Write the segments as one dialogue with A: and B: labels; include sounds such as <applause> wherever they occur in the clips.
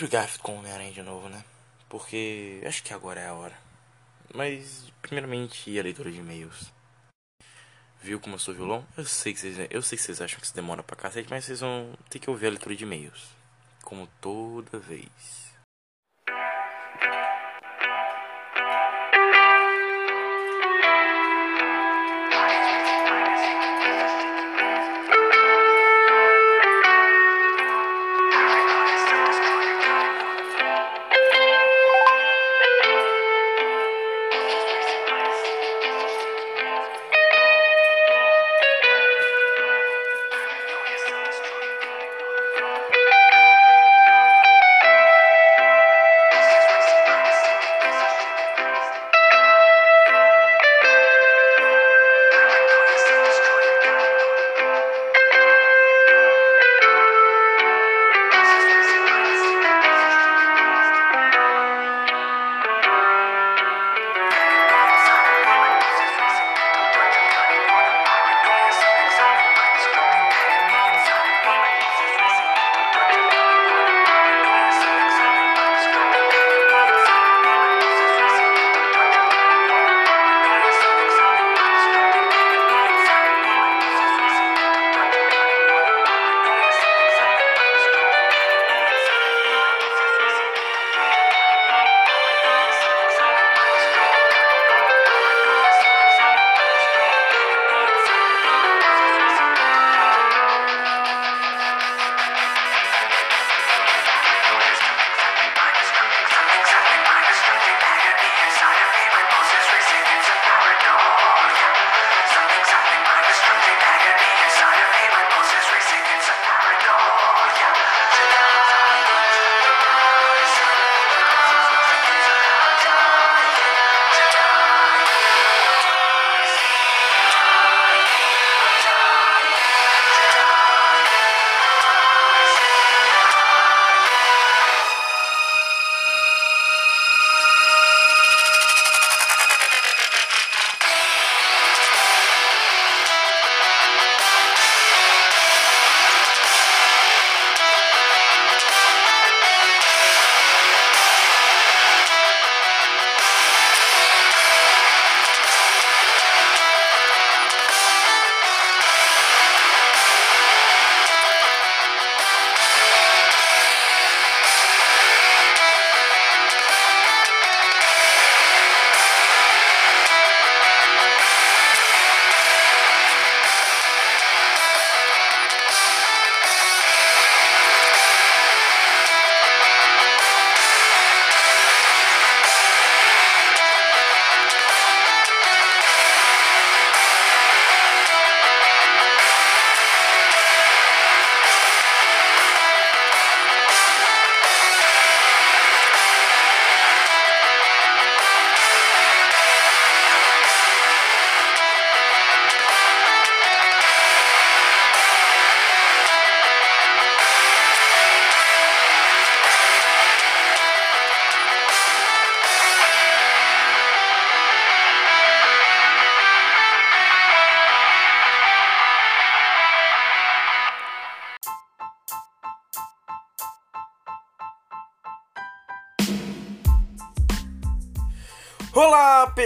A: Andrew Garfield com Homem-Aranha de novo, né? Porque acho que agora é a hora. Mas, primeiramente, a leitura de e-mails. Viu como eu sou violão? Eu sei que vocês, eu sei que vocês acham que isso demora pra cacete, mas vocês vão ter que ouvir a leitura de e-mails. Como toda vez.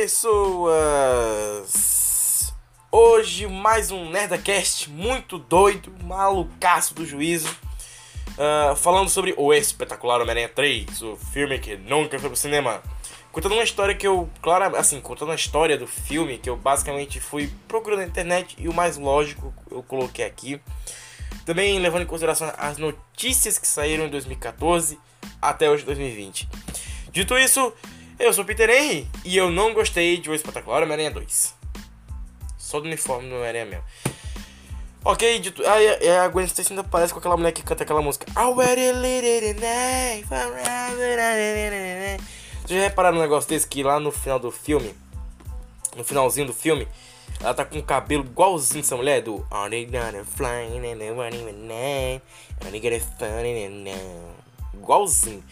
A: Pessoas! Hoje mais um Nerdcast muito doido, malucaço do juízo, uh, falando sobre o espetacular Homem-Aranha 3, o filme que nunca foi pro cinema. Contando uma história que eu, claro, assim, contando a história do filme que eu basicamente fui procurando na internet e o mais lógico eu coloquei aqui. Também levando em consideração as notícias que saíram em 2014 até hoje 2020. Dito isso, eu sou Peter Henry e eu não gostei de O Espetacular Homem-Aranha 2. Só do uniforme do Homem-Aranha mesmo. Ok, dito. Aí a Gwen Stacy ainda parece com aquela mulher que canta aquela música. Vocês já repararam um negócio desse que lá no final do filme, no finalzinho do filme, ela tá com o cabelo igualzinho essa mulher do Igualzinho.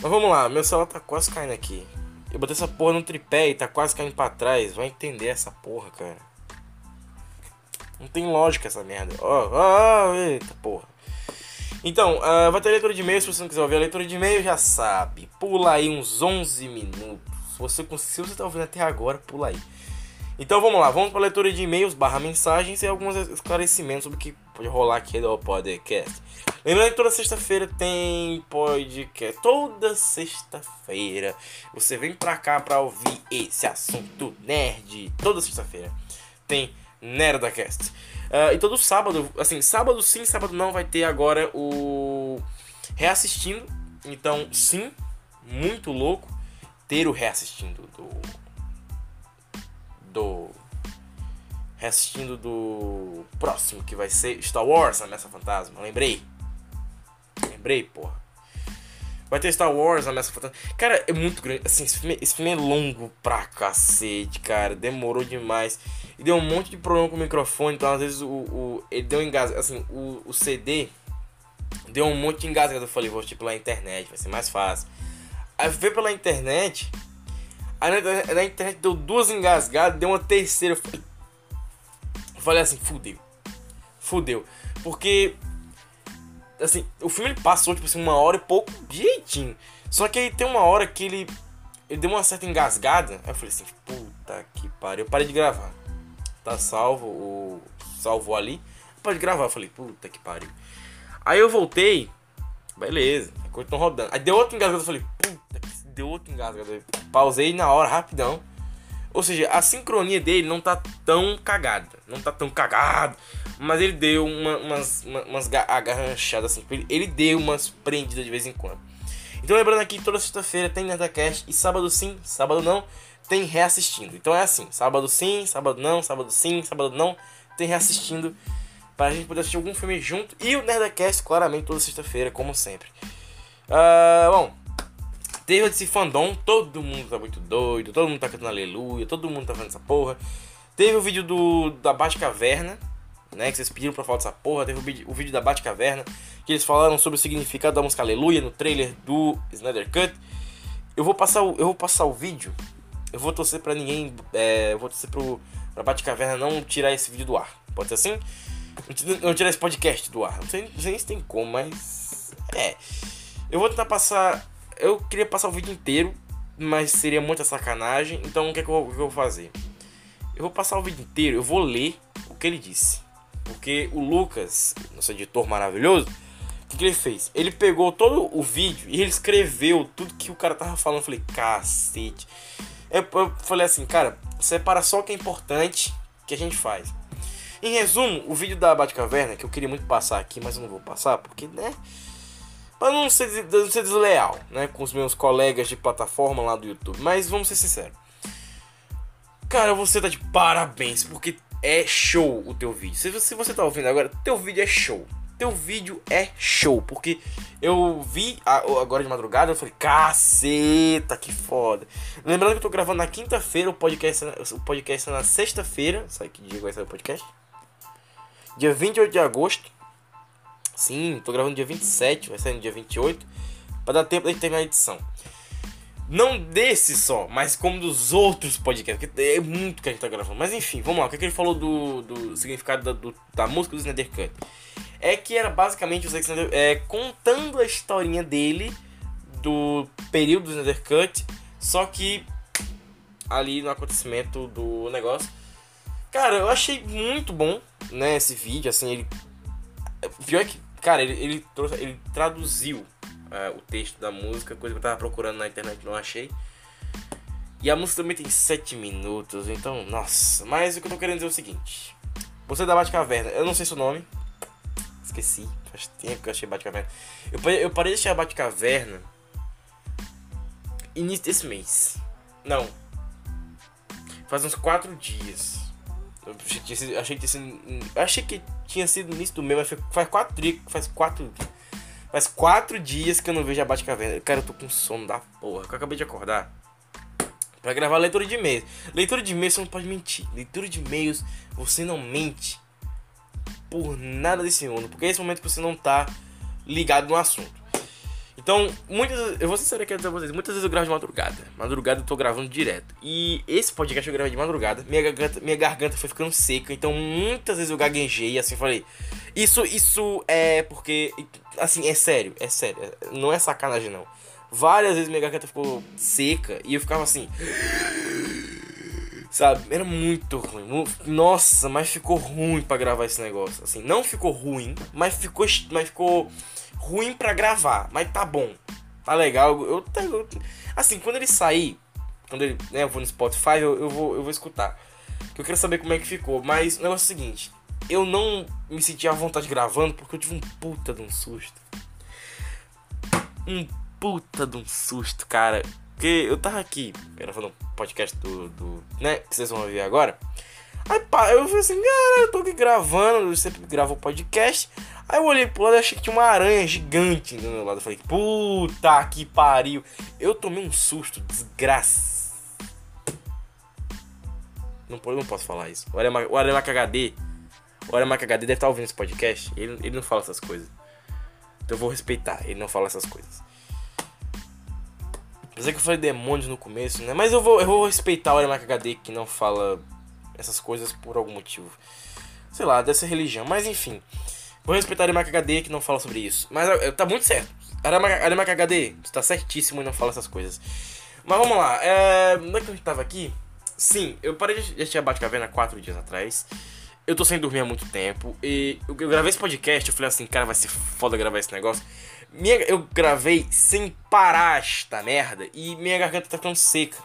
A: Mas vamos lá, meu celular tá quase caindo aqui. Eu botei essa porra no tripé e tá quase caindo pra trás. Vai entender essa porra, cara. Não tem lógica essa merda. Ó, oh, oh, oh, eita porra. Então, uh, vai ter leitura de e-mail. Se você não quiser ouvir a leitura de e-mail, já sabe. Pula aí uns 11 minutos. Você, se você tá ouvindo até agora, pula aí. Então vamos lá, vamos para leitura de e-mails, barra mensagens e alguns esclarecimentos sobre o que pode rolar aqui do podcast. Lembrando que toda sexta-feira tem podcast. Toda sexta-feira você vem pra cá pra ouvir esse assunto nerd. Toda sexta-feira tem NerdaCast. Uh, e todo sábado, assim, sábado sim, sábado não, vai ter agora o reassistindo. Então, sim, muito louco ter o reassistindo do. Do. Reassistindo do próximo, que vai ser Star Wars, Ameaça Fantasma. Lembrei. Lembrei, porra. Vai ter Star Wars, Ameaça Fantasma. Cara, é muito grande. Assim, esse filme, esse filme é longo pra cacete, cara. Demorou demais. E deu um monte de problema com o microfone. Então, às vezes, o, o ele deu engasgado. Assim, o, o CD deu um monte de engasgado. Eu falei, vou tipo pela internet, vai ser mais fácil. Aí veio pela internet. Aí na, na internet deu duas engasgadas, deu uma terceira. Eu falei assim, fudeu. Fudeu. Porque assim, o filme ele passou, tipo assim, uma hora e pouco direitinho. Só que aí tem uma hora que ele. Ele deu uma certa engasgada. Aí eu falei assim, puta que pariu. Eu parei de gravar. Tá salvo, o. Salvou ali. Pode gravar. Eu falei, puta que pariu. Aí eu voltei. Beleza. Continuou rodando. Aí deu outro engasgado. Eu falei, puta deu outro engasgado. Eu pausei na hora, rapidão. Ou seja, a sincronia dele não tá tão cagada. Não tá tão cagado. Mas ele deu uma, umas, uma, umas agarranchadas assim. Ele, ele deu umas prendidas de vez em quando. Então lembrando aqui, toda sexta-feira tem Nerdcast. E sábado sim, sábado não, tem reassistindo. Então é assim, sábado sim, sábado não, sábado sim, sábado não, tem reassistindo. Para a gente poder assistir algum filme junto. E o Nerdcast, claramente, toda sexta-feira, como sempre. Uh, bom, Teve esse fandom, todo mundo tá muito doido, todo mundo tá cantando aleluia, todo mundo tá fazendo essa porra. Teve o vídeo do da Batcaverna, né, que vocês pediram pra falar dessa porra. Teve o vídeo, o vídeo da Batcaverna, que eles falaram sobre o significado da música Aleluia no trailer do Snyder Cut. Eu vou passar o, eu vou passar o vídeo. Eu vou torcer pra ninguém, é, eu vou torcer pro, pra Batcaverna não tirar esse vídeo do ar. Pode ser assim? Não tirar esse podcast do ar. Não sei, não sei se tem como, mas. É. Eu vou tentar passar eu queria passar o vídeo inteiro, mas seria muita sacanagem. Então o que, é que, eu, que eu vou fazer? Eu vou passar o vídeo inteiro, eu vou ler o que ele disse. Porque o Lucas, nosso editor maravilhoso, o que, que ele fez? Ele pegou todo o vídeo e ele escreveu tudo que o cara tava falando. Eu falei, cacete. Eu, eu falei assim, cara, separa só o que é importante que a gente faz. Em resumo, o vídeo da Batcaverna, que eu queria muito passar aqui, mas eu não vou passar, porque, né? Pra não ser, não ser desleal, né? Com os meus colegas de plataforma lá do YouTube. Mas vamos ser sinceros. Cara, você tá de parabéns, porque é show o teu vídeo. Se, se você tá ouvindo agora, teu vídeo é show. Teu vídeo é show. Porque eu vi agora de madrugada, eu falei, caceta, que foda. Lembrando que eu tô gravando na quinta-feira, o podcast, o podcast é na sexta-feira. Sabe que dia vai sair o podcast? Dia 28 de agosto. Sim, tô gravando dia 27, vai sair no dia 28, para dar tempo de terminar a edição. Não desse só, mas como dos outros podcasts, porque é muito que a gente tá gravando. Mas enfim, vamos lá, o que, é que ele falou do, do significado da, do, da música do Snyder Cut? É que era basicamente o Snyder é, contando a historinha dele do período do Snyder Cut, só que ali no acontecimento do negócio. Cara, eu achei muito bom, né, esse vídeo, assim, ele... Pior que Cara, ele, ele, trouxe, ele traduziu uh, o texto da música, coisa que eu tava procurando na internet não achei. E a música também tem 7 minutos, então, nossa. Mas o que eu tô querendo dizer é o seguinte: Você da Batcaverna, eu não sei seu nome, esqueci, faz tempo que eu achei Batcaverna. Eu, eu parei de achar Batcaverna início desse mês. Não, faz uns 4 dias. Achei que, tinha sido, achei que tinha sido no início do mês, mas faz quatro dias, faz quatro, faz quatro dias que eu não vejo a Batcaverna. Cara, eu tô com sono da porra, que eu acabei de acordar. Pra gravar leitura de e-mails. Leitura de e-mails você não pode mentir. Leitura de e-mails você não mente por nada desse mundo. Porque é esse momento que você não tá ligado no assunto. Então, muitas. Eu vou ser aqui dizer vocês, muitas vezes eu gravo de madrugada. Madrugada eu tô gravando direto. E esse podcast eu gravei de madrugada. Minha garganta, minha garganta foi ficando seca. Então, muitas vezes eu gaguejei assim, falei. Isso, isso é porque. Assim, é sério, é sério. Não é sacanagem, não. Várias vezes minha garganta ficou seca e eu ficava assim. Sabe? Era muito ruim. Nossa, mas ficou ruim para gravar esse negócio. Assim, não ficou ruim, mas ficou, mas ficou ruim para gravar. Mas tá bom. Tá legal. Eu, eu, assim, quando ele sair, quando ele, né, eu vou no Spotify, eu, eu, vou, eu vou escutar. Eu quero saber como é que ficou. Mas o negócio é o seguinte: eu não me senti à vontade gravando porque eu tive um puta de um susto. Um puta de um susto, cara. Porque eu tava aqui gravando um podcast do, do. né? Que vocês vão ouvir agora. Aí pá, eu falei assim, cara, eu tô aqui gravando, eu sempre gravo podcast. Aí eu olhei pro lado e achei que tinha uma aranha gigante do meu lado. Eu falei, puta que pariu. Eu tomei um susto, desgraça. Não, não posso falar isso. O Aremac, HD. O Aremac HD deve estar ouvindo esse podcast. Ele, ele não fala essas coisas. Então eu vou respeitar. Ele não fala essas coisas. Apesar que eu falei demônios no começo, né? Mas eu vou, eu vou respeitar o Aremac HD que não fala essas coisas por algum motivo. Sei lá, dessa religião. Mas enfim. Vou respeitar o Aremac HD que não fala sobre isso. Mas tá muito certo. Aremac HD, você tá certíssimo e não fala essas coisas. Mas vamos lá. É... Onde é que a gente tava aqui? Sim, eu parei de assistir a Batcaverna quatro dias atrás. Eu tô sem dormir há muito tempo. E eu gravei esse podcast, eu falei assim, cara, vai ser foda gravar esse negócio. Minha, eu gravei sem parar esta merda e minha garganta tá ficando seca.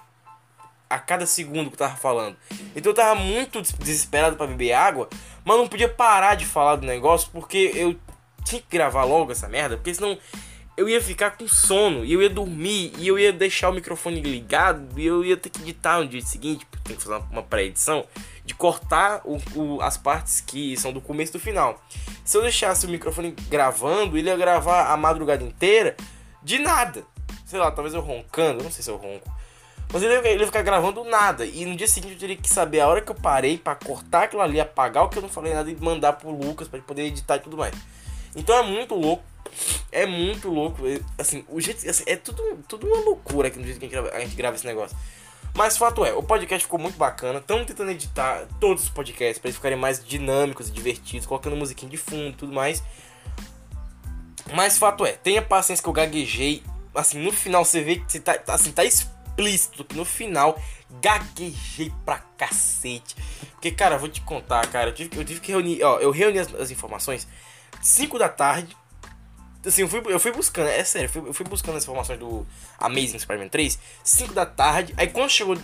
A: A cada segundo que eu tava falando. Então eu tava muito desesperado para beber água, mas não podia parar de falar do negócio porque eu tinha que gravar logo essa merda, porque senão eu ia ficar com sono e eu ia dormir e eu ia deixar o microfone ligado e eu ia ter que editar no dia seguinte, porque tem que fazer uma pré-edição de cortar o, o, as partes que são do começo do final. Se eu deixasse o microfone gravando, ele ia gravar a madrugada inteira de nada. Sei lá, talvez eu roncando, não sei se eu ronco. Mas ele, ele ficar gravando nada. E no dia seguinte eu teria que saber a hora que eu parei para cortar aquilo ali, apagar o que eu não falei nada e mandar pro Lucas para poder editar e tudo mais. Então é muito louco. É muito louco. Assim, o jeito. Assim, é tudo, tudo uma loucura aqui no jeito que a gente grava, a gente grava esse negócio. Mas fato é, o podcast ficou muito bacana. Estamos tentando editar todos os podcasts para eles ficarem mais dinâmicos e divertidos, colocando musiquinha de fundo e tudo mais. Mas fato é, tenha paciência que eu gaguejei. Assim, no final você vê que tá, assim, tá explícito que no final gaguejei pra cacete. Porque, cara, vou te contar, cara, eu tive, eu tive que reunir, ó, eu reuni as, as informações 5 da tarde Assim, eu fui, eu fui buscando, é sério, eu fui, eu fui buscando as informações do Amazing Spider-Man 3, 5 da tarde, aí quando chegou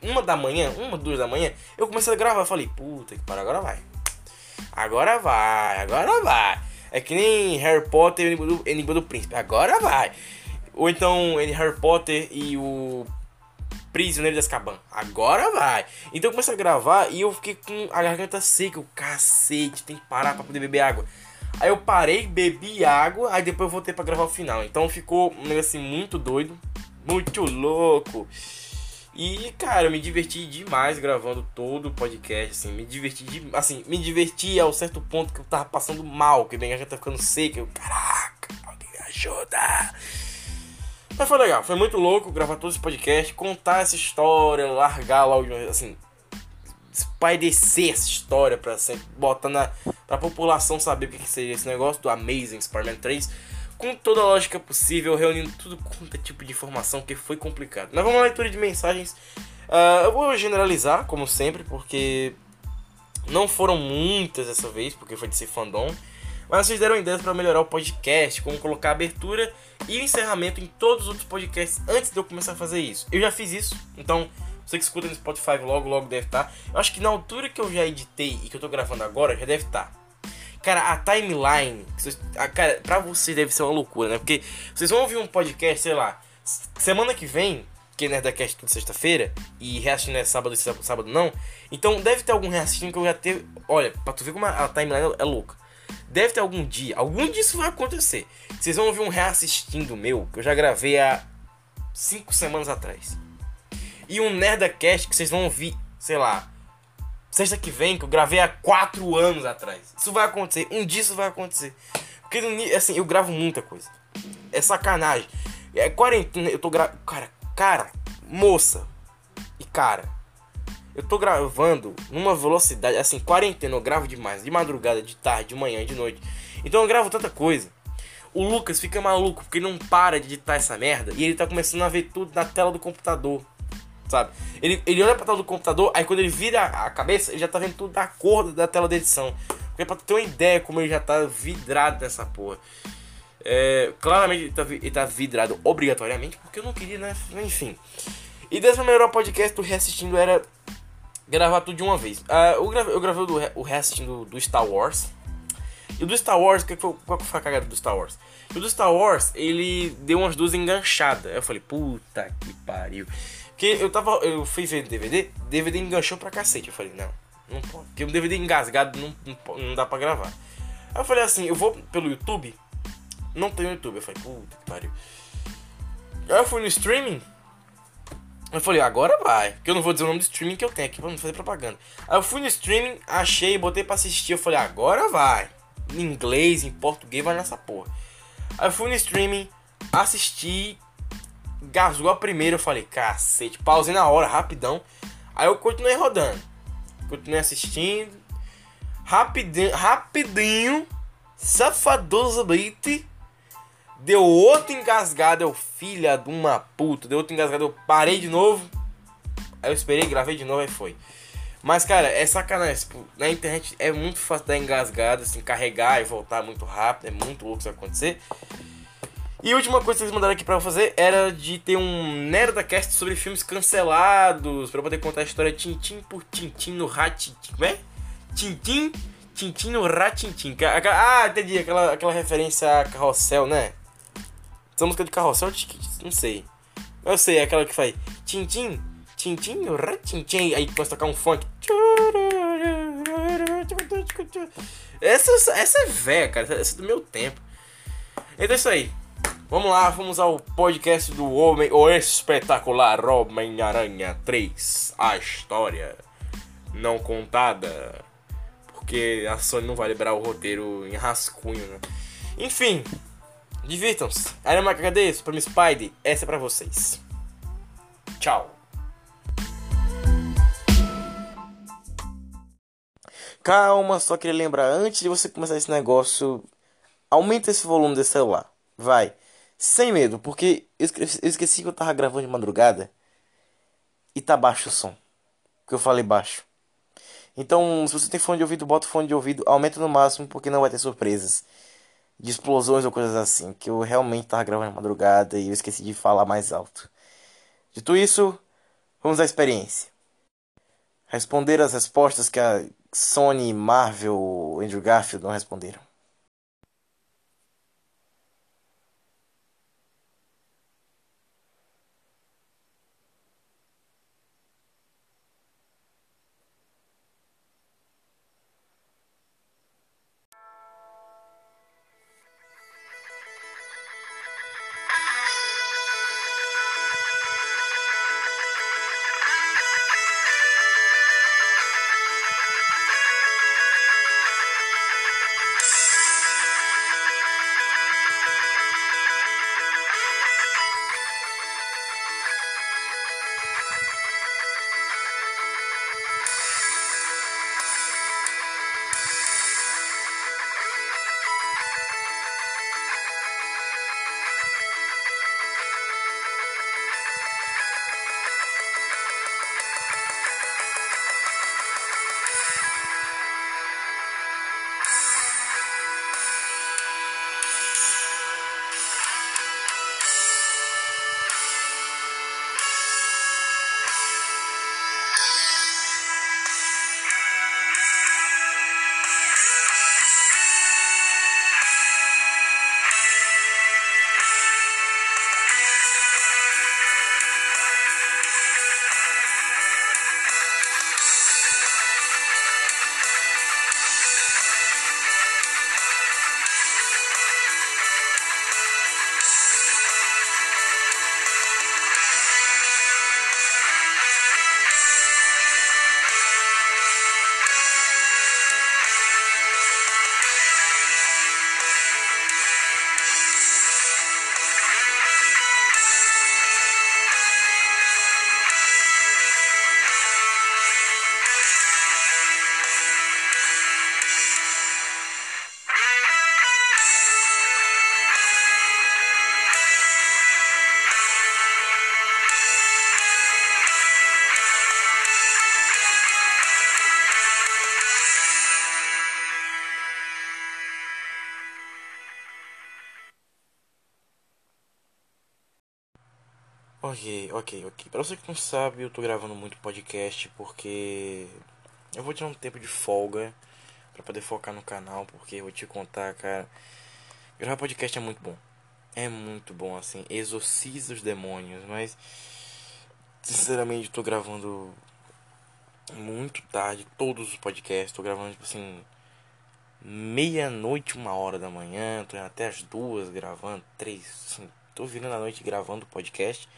A: uma da manhã, uma, duas da manhã, eu comecei a gravar, eu falei, puta que para agora vai. Agora vai, agora vai. É que nem Harry Potter e o Enigma do Príncipe, agora vai. Ou então Harry Potter e o Prisioneiro de Azkaban. Agora vai. Então eu comecei a gravar e eu fiquei com a garganta seca. O cacete, tem que parar pra poder beber água. Aí eu parei, bebi água, aí depois eu voltei para gravar o final. Então ficou um negócio assim muito doido, muito louco. E, cara, eu me diverti demais gravando todo o podcast, assim, me diverti de, assim, me diverti ao certo ponto que eu tava passando mal, que a minha tá ficando seca, eu, caraca, alguém me ajuda. Mas foi legal, foi muito louco gravar todo esse podcast, contar essa história, largar lá, assim, espairecer essa história pra sempre botar na pra população saber o que, que seria esse negócio do Amazing Spider-Man 3 com toda a lógica possível, reunindo tudo quanto é tipo de informação que foi complicado. Mas vamos à leitura de mensagens. Uh, eu vou generalizar, como sempre, porque não foram muitas dessa vez, porque foi de ser fandom. Mas vocês deram ideias para melhorar o podcast, como colocar abertura e encerramento em todos os outros podcasts antes de eu começar a fazer isso. Eu já fiz isso, então você que escuta no Spotify logo, logo deve estar. Tá. Eu acho que na altura que eu já editei e que eu tô gravando agora, já deve estar. Tá. Cara, a timeline, a, cara, pra vocês deve ser uma loucura, né? Porque vocês vão ouvir um podcast, sei lá, semana que vem, que é Nerdcast toda sexta-feira, e reassistindo é sábado e sábado não. Então deve ter algum reassistindo que eu já teve. Olha, pra tu ver como a, a timeline é louca. Deve ter algum dia, algum dia isso vai acontecer. Vocês vão ouvir um reassistindo meu, que eu já gravei há 5 semanas atrás e um Nerdcast que vocês vão ouvir, sei lá, sexta que vem, que eu gravei há quatro anos atrás. Isso vai acontecer, um dia isso vai acontecer. Porque, assim, eu gravo muita coisa. é sacanagem. É quarentena, eu tô gra... Cara, cara, moça e cara, eu tô gravando numa velocidade, assim, quarentena, eu gravo demais, de madrugada, de tarde, de manhã, de noite. Então eu gravo tanta coisa. O Lucas fica maluco porque ele não para de editar essa merda e ele tá começando a ver tudo na tela do computador. Sabe? Ele, ele olha pra tela do computador, aí quando ele vira a cabeça, ele já tá vendo tudo da cor da tela da edição. Porque pra ter uma ideia como ele já tá vidrado nessa porra. É, claramente ele tá, ele tá vidrado obrigatoriamente, porque eu não queria, né? Enfim. E dessa melhor podcast do reassistindo era gravar tudo de uma vez. Uh, eu, gravei, eu gravei o, do, o reassistindo do Star Wars. E o do Star Wars, que qual que foi a cagada do Star Wars? O do Star Wars, ele deu umas duas enganchadas. Eu falei, puta que pariu. Porque eu tava. Eu fui ver DVD, DVD enganchou pra cacete. Eu falei, não, não pode. Porque o DVD engasgado não, não, não dá pra gravar. Aí eu falei assim, eu vou pelo YouTube. Não tem YouTube. Eu falei, puta que pariu. Aí eu fui no streaming. Eu falei, agora vai. Porque eu não vou dizer o nome do streaming que eu tenho aqui pra não fazer propaganda. Aí eu fui no streaming, achei, botei pra assistir. Eu falei, agora vai. Em inglês, em português, vai nessa porra. Aí eu fui no streaming, assisti. Gasou a primeira, eu falei, cacete. Pausei na hora, rapidão. Aí eu continuei rodando. Continuei assistindo. Rapidinho, rapidinho. Safadosamente Deu outro engasgado, eu filha de uma puta. Deu outro engasgado, eu parei de novo. Aí eu esperei, gravei de novo e foi. Mas, cara, é sacanagem. Tipo, na internet é muito fácil dar engasgado, assim, carregar e voltar muito rápido. É muito louco isso acontecer. E a última coisa que eles mandaram aqui pra eu fazer era de ter um Nerdcast sobre filmes cancelados. Pra eu poder contar a história tintim por tintim no ratintim. Como é? Tintim, tintim no ratintim. Ah, entendi. Aquela, aquela referência a carrossel, né? Essa música de carrossel, não sei. Eu sei, é aquela que faz Tintim, Tintim, Tintim, aí começa a tocar um funk. Essa, essa é velha, cara. Essa é do meu tempo. Então é isso aí. Vamos lá, vamos ao podcast do Homem, o espetacular Homem-Aranha 3. A história não contada. Porque a Sony não vai liberar o roteiro em rascunho, né? Enfim, Divirtam-se. Era uma HD, Super Spidey, essa é pra vocês. Tchau. Calma, só queria lembrar, antes de você começar esse negócio, aumenta esse volume desse celular. Vai. Sem medo, porque eu esqueci que eu tava gravando de madrugada e tá baixo o som. Porque eu falei baixo. Então, se você tem fone de ouvido, bota o fone de ouvido, aumenta no máximo, porque não vai ter surpresas de explosões ou coisas assim, que eu realmente tava gravando de madrugada e eu esqueci de falar mais alto. Dito isso, vamos à experiência. Responder as respostas que a Sony, Marvel, Andrew Garfield não responderam. Ok, ok, ok. Pra você que não sabe, eu tô gravando muito podcast porque eu vou tirar um tempo de folga para poder focar no canal, porque eu vou te contar, cara. Gravar podcast é muito bom. É muito bom, assim. Exorciza os demônios, mas. Sinceramente, tô gravando muito tarde todos os podcasts. Tô gravando, tipo assim. Meia-noite, uma hora da manhã. Tô até as duas gravando. Três, assim. Tô virando a noite gravando podcast.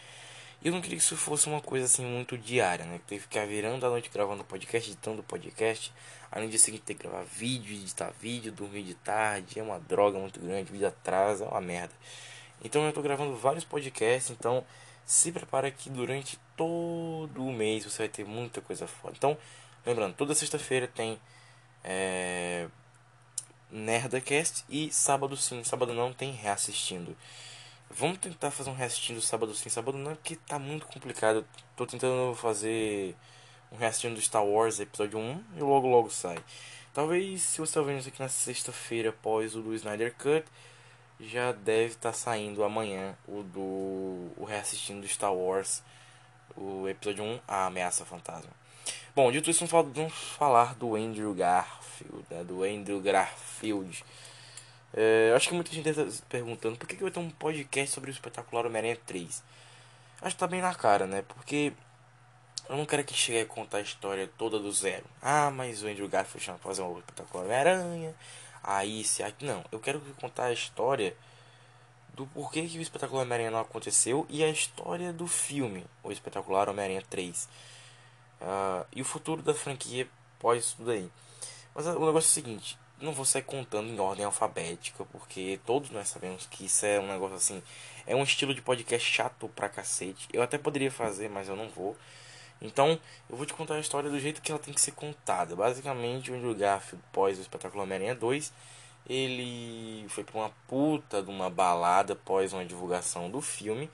A: E eu não queria que isso fosse uma coisa assim muito diária, né? Que ficar virando a noite gravando podcast, editando podcast. Além dia seguinte ter que gravar vídeo, editar vídeo, dormir de tarde. É uma droga muito grande, vida atrasa, é uma merda. Então eu tô gravando vários podcasts, então se prepara que durante todo o mês você vai ter muita coisa foda. Então, lembrando, toda sexta-feira tem é, Nerdacast e sábado sim, sábado não tem reassistindo. Vamos tentar fazer um restinho do sábado sim, sábado não, porque tá muito complicado. Tô tentando fazer um restinho do Star Wars episódio 1 e logo logo sai. Talvez se você tá vendo isso aqui na sexta-feira após o do Snyder Cut, já deve estar tá saindo amanhã o do o reassistindo do Star Wars, o episódio 1, a ameaça fantasma. Bom, dito isso, vamos falar do Andrew Garfield, né, do Andrew Garfield é, acho que muita gente está se perguntando por que, que vai ter um podcast sobre o espetacular Homem-Aranha 3. Acho que tá bem na cara, né? Porque eu não quero que chegue a contar a história toda do zero. Ah, mas o Andrew Garfield chama fazer um espetacular Homem-Aranha. Aí, se aqui. Não, eu quero contar a história do porquê que o espetacular Homem-Aranha não aconteceu e a história do filme, o espetacular Homem-Aranha 3. Uh, ah, e o futuro da franquia pós isso tudo aí. Mas o negócio é o seguinte: não vou sair contando em ordem alfabética, porque todos nós sabemos que isso é um negócio assim. É um estilo de podcast chato pra cacete. Eu até poderia fazer, mas eu não vou. Então, eu vou te contar a história do jeito que ela tem que ser contada. Basicamente, o Andrew Garfield, pós o espetáculo Homem-Aranha 2, ele foi pra uma puta de uma balada após uma divulgação do filme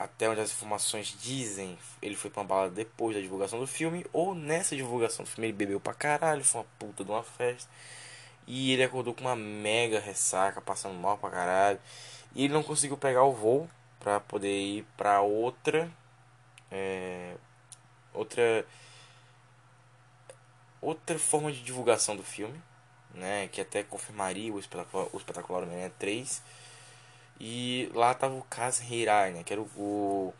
A: até onde as informações dizem, ele foi pra uma balada depois da divulgação do filme, ou nessa divulgação do filme ele bebeu pra caralho, foi uma puta de uma festa. E ele acordou com uma mega ressaca, passando mal pra caralho. E ele não conseguiu pegar o voo pra poder ir pra outra. É, outra. Outra forma de divulgação do filme, né? Que até confirmaria o espetacular, o espetacular Homem-Aranha 3 e lá tava o Kaz Hirai, né? Que era o,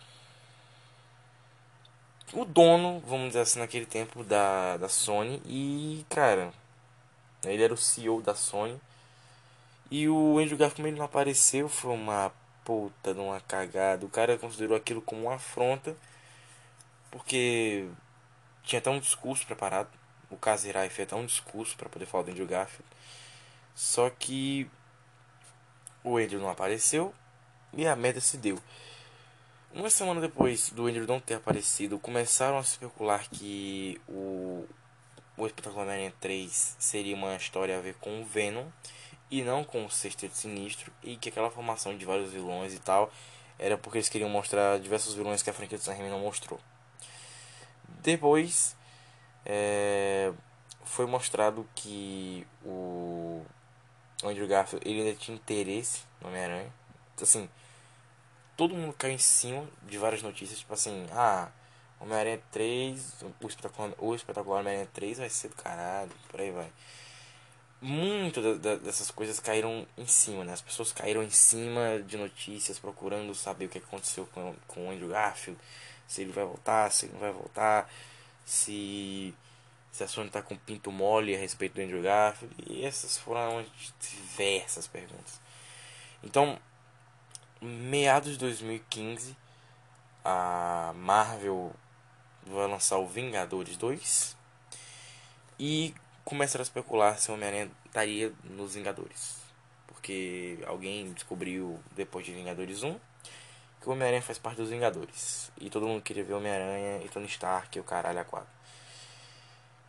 A: o, dono, vamos dizer assim, naquele tempo da, da Sony. E, cara, ele era o CEO da Sony. E o Andrew Garfield, não apareceu, foi uma puta de uma cagada. O cara considerou aquilo como uma afronta. Porque tinha até um discurso preparado. O Hirai fez até um discurso para poder falar do Andrew Garfield. Só que o Andrew não apareceu e a merda se deu. Uma semana depois do Andrew não ter aparecido, começaram a especular que o, o Espetacular Homem-Aranha 3 seria uma história a ver com o Venom e não com o Sexteto Sinistro e que aquela formação de vários vilões e tal era porque eles queriam mostrar diversos vilões que a franquia do Sam não mostrou. Depois é, foi mostrado que o o Andrew Garfield ele ainda tinha interesse no Homem-Aranha. Assim, todo mundo caiu em cima de várias notícias, tipo assim, ah, Homem-Aranha 3, o espetacular, o espetacular Homem-Aranha 3 vai ser do caralho, por aí vai. Muito dessas coisas caíram em cima, né? As pessoas caíram em cima de notícias procurando saber o que aconteceu com, com o Andrew Garfield, se ele vai voltar, se ele não vai voltar, se se a Sony está com pinto mole a respeito do Andrew Garfield. E essas foram diversas perguntas. Então, meados de 2015, a Marvel vai lançar o Vingadores 2 e começaram a especular se o Homem-Aranha estaria nos Vingadores. Porque alguém descobriu depois de Vingadores 1 que o Homem-Aranha faz parte dos Vingadores. E todo mundo queria ver o Homem-Aranha e Tony Stark e o caralho a.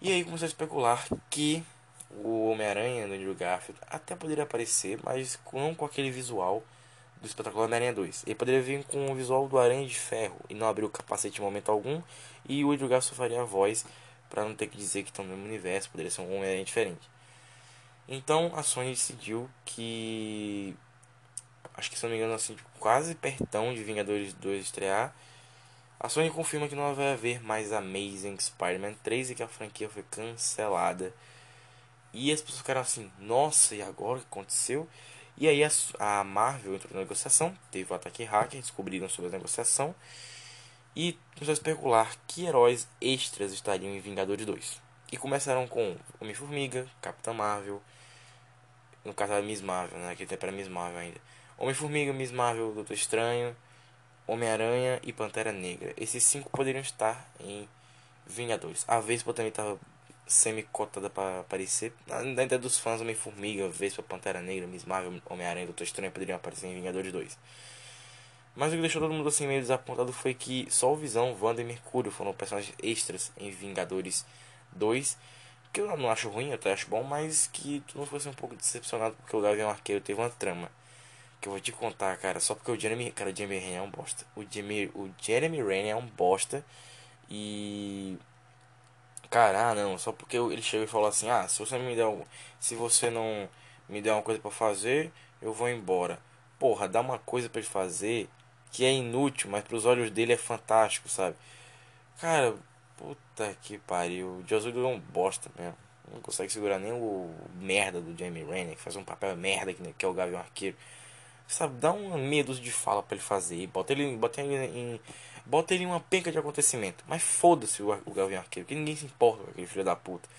A: E aí começou a especular que o Homem-Aranha do Andrew Garfield até poderia aparecer, mas não com aquele visual do espetacular Homem-Aranha 2. Ele poderia vir com o visual do Aranha de Ferro e não abrir o capacete em momento algum. E o Andrew Garfield faria a voz para não ter que dizer que estão no mesmo universo, poderia ser um Homem-Aranha diferente. Então a Sony decidiu que acho que se não me engano, assim, tipo, quase pertão de Vingadores 2 estrear, a Sony confirma que não vai haver mais Amazing Spider-Man 3 e que a franquia foi cancelada. E as pessoas ficaram assim, nossa, e agora o que aconteceu? E aí a, Marvel entrou na negociação, teve o ataque hacker, descobriram sobre a negociação e começaram a especular que heróis extras estariam em Vingadores 2. E começaram com Homem-Formiga, Capitã Marvel, no caso era Miss Marvel, né? Que tempo era Miss Marvel ainda. Homem-Formiga, Miss Marvel, Doutor Estranho, Homem-Aranha e Pantera Negra. Esses cinco poderiam estar em Vingadores. A Vespa também estava semi-cotada para aparecer. Ainda dos fãs, Homem-Formiga, Vespa, Pantera Negra, Miss Marvel, Homem-Aranha e Doutor Estranho poderiam aparecer em Vingadores 2. Mas o que deixou todo mundo assim meio desapontado foi que só o Visão, Wanda e Mercúrio foram personagens extras em Vingadores 2 que eu não acho ruim, eu até acho bom, mas que tu não fosse um pouco decepcionado porque o Gavião Arqueiro teve uma trama. Que eu vou te contar, cara, só porque o Jeremy, cara, o Jeremy Renner é um bosta. O Jeremy, o Jeremy Renner é um bosta. E cara, ah, não, só porque ele chegou e falou assim: "Ah, se você me der, se você não me der uma coisa para fazer, eu vou embora". Porra, dá uma coisa para ele fazer que é inútil, mas para os olhos dele é fantástico, sabe? Cara, Puta que pariu. O Josué é um bosta mesmo. Não consegue segurar nem o merda do Jamie Renner, que faz um papel merda que, que é o Gavião Arqueiro. Sabe, dá um medo de fala para ele fazer. Bota ele, bota ele em. Bota ele em uma penca de acontecimento. Mas foda-se o, o Gavião Arqueiro, que ninguém se importa com aquele filho da puta.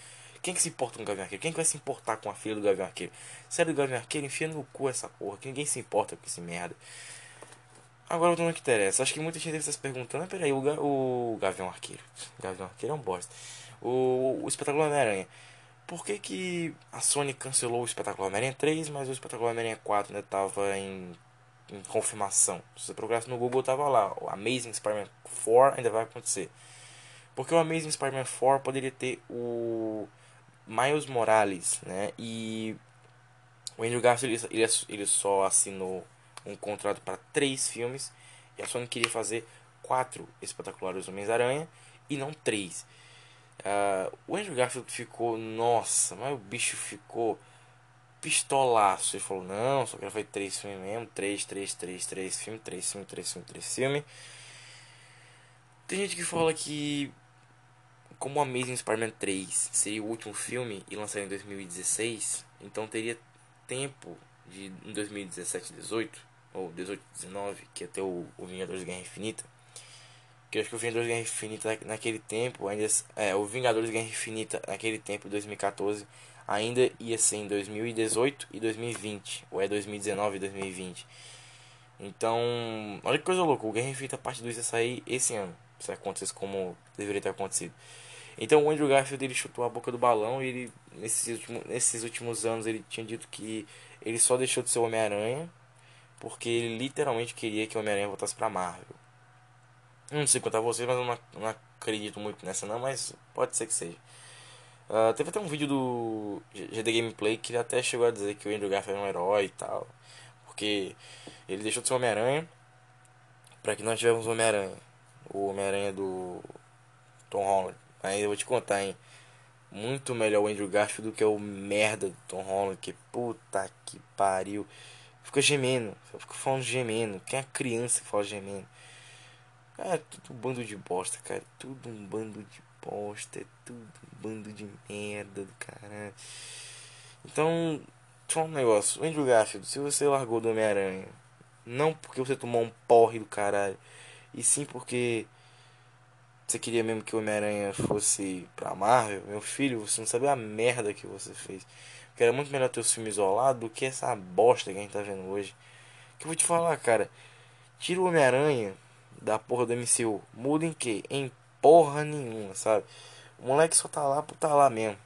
A: Quem que se importa com o Gavião Arqueiro? Quem que vai se importar com a filha do Gavião Arqueiro? Sério, do Gavião Arqueiro, enfia no cu essa porra. Que ninguém se importa com esse merda. Agora voltando ao que interessa. Acho que muita gente deve estar se perguntando, ah, peraí, o, Ga o Gavião Arqueiro. O Gavião Arqueiro é um bosta. O, o Espetáculo Homem-Aranha. Por que, que a Sony cancelou o Espetáculo Homem-Aranha 3, mas o Espetáculo Homem-Aranha 4 ainda estava em, em, confirmação? Se você procurasse no Google, tava lá. O Amazing Spider-Man 4 ainda vai acontecer. Porque o Amazing Spider-Man 4 poderia ter o Miles Morales, né? E o Andrew Garfield ele, ele só assinou um contrato para três filmes e a Sony queria fazer quatro espetaculares Homens-Aranha e não três. Uh, o Andrew Garfield ficou, nossa, mas o bicho ficou pistolaço. Ele falou: Não, só quero fazer três filmes mesmo. Três, três, três, três filmes, três filmes, três filmes, três filmes. Tem gente que fala que, como Amazing Spider-Man 3 seria o último filme e lançaria em 2016, então teria tempo de em 2017 18 ou 18, 19, que até o, o Vingadores Guerra Infinita. Que acho que o Vingadores Guerra Infinita naquele tempo, ainda é, o Vingadores Guerra Infinita naquele tempo, 2014, ainda ia ser em 2018 e 2020, ou é 2019 e 2020. Então, olha que coisa louca, o Guerra Infinita parte 2 ia sair esse ano, se acontecesse como deveria ter acontecido. Então o Andrew Garfield ele chutou a boca do balão e ele nesses últimos, nesses últimos anos ele tinha dito que ele só deixou de ser Homem-Aranha porque ele literalmente queria que o Homem-Aranha voltasse pra Marvel. Não sei contar vocês, mas eu não, não, acredito muito nessa não, mas pode ser que seja. Uh, teve até um vídeo do GD Gameplay que ele até chegou a dizer que o Andrew Garfield é um herói e tal. Porque ele deixou de ser Homem-Aranha para que nós tivéssemos Homem-Aranha. O Homem-Aranha do Tom Holland. Aí eu vou te contar, hein. Muito melhor o Andrew Garfield do que o merda do Tom Holland. Que puta que pariu. Fica gemendo. Fica falando gemendo. Quem é criança que fala gemendo? Cara, tudo um bando de bosta, cara. Tudo um bando de bosta. É tudo um bando de merda do caralho. Então, só um negócio. O Andrew Garfield, se você largou do Homem-Aranha, não porque você tomou um porre do caralho, e sim porque você queria mesmo que o Homem-Aranha fosse pra Marvel, meu filho, você não sabe a merda que você fez. Que era muito melhor ter os filmes isolados do que essa bosta que a gente tá vendo hoje. Que eu vou te falar, cara. Tira o Homem-Aranha da porra do MCU. Muda em que? Em porra nenhuma, sabe? O moleque só tá lá por tá lá mesmo.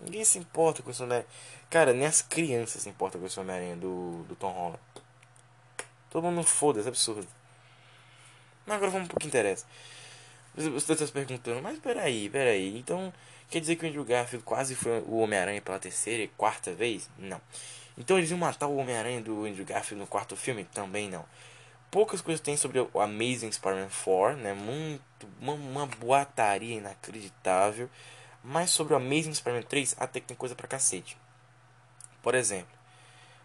A: Ninguém se importa com esse Homem-Aranha. Cara, nem as crianças se importam com esse Homem-Aranha do, do Tom Holland. Todo mundo foda, é absurdo. Mas agora vamos pro que interessa. Você está se perguntando, mas peraí, peraí. Então, Quer dizer que o Andrew Garfield quase foi o Homem-Aranha pela terceira e quarta vez? Não. Então eles iam matar o Homem-Aranha do Andrew Garfield no quarto filme? Também não. Poucas coisas tem sobre o Amazing Spider-Man 4, né? Muito, uma, uma boataria inacreditável. Mas sobre o Amazing Spider-Man 3 até que tem coisa pra cacete. Por exemplo,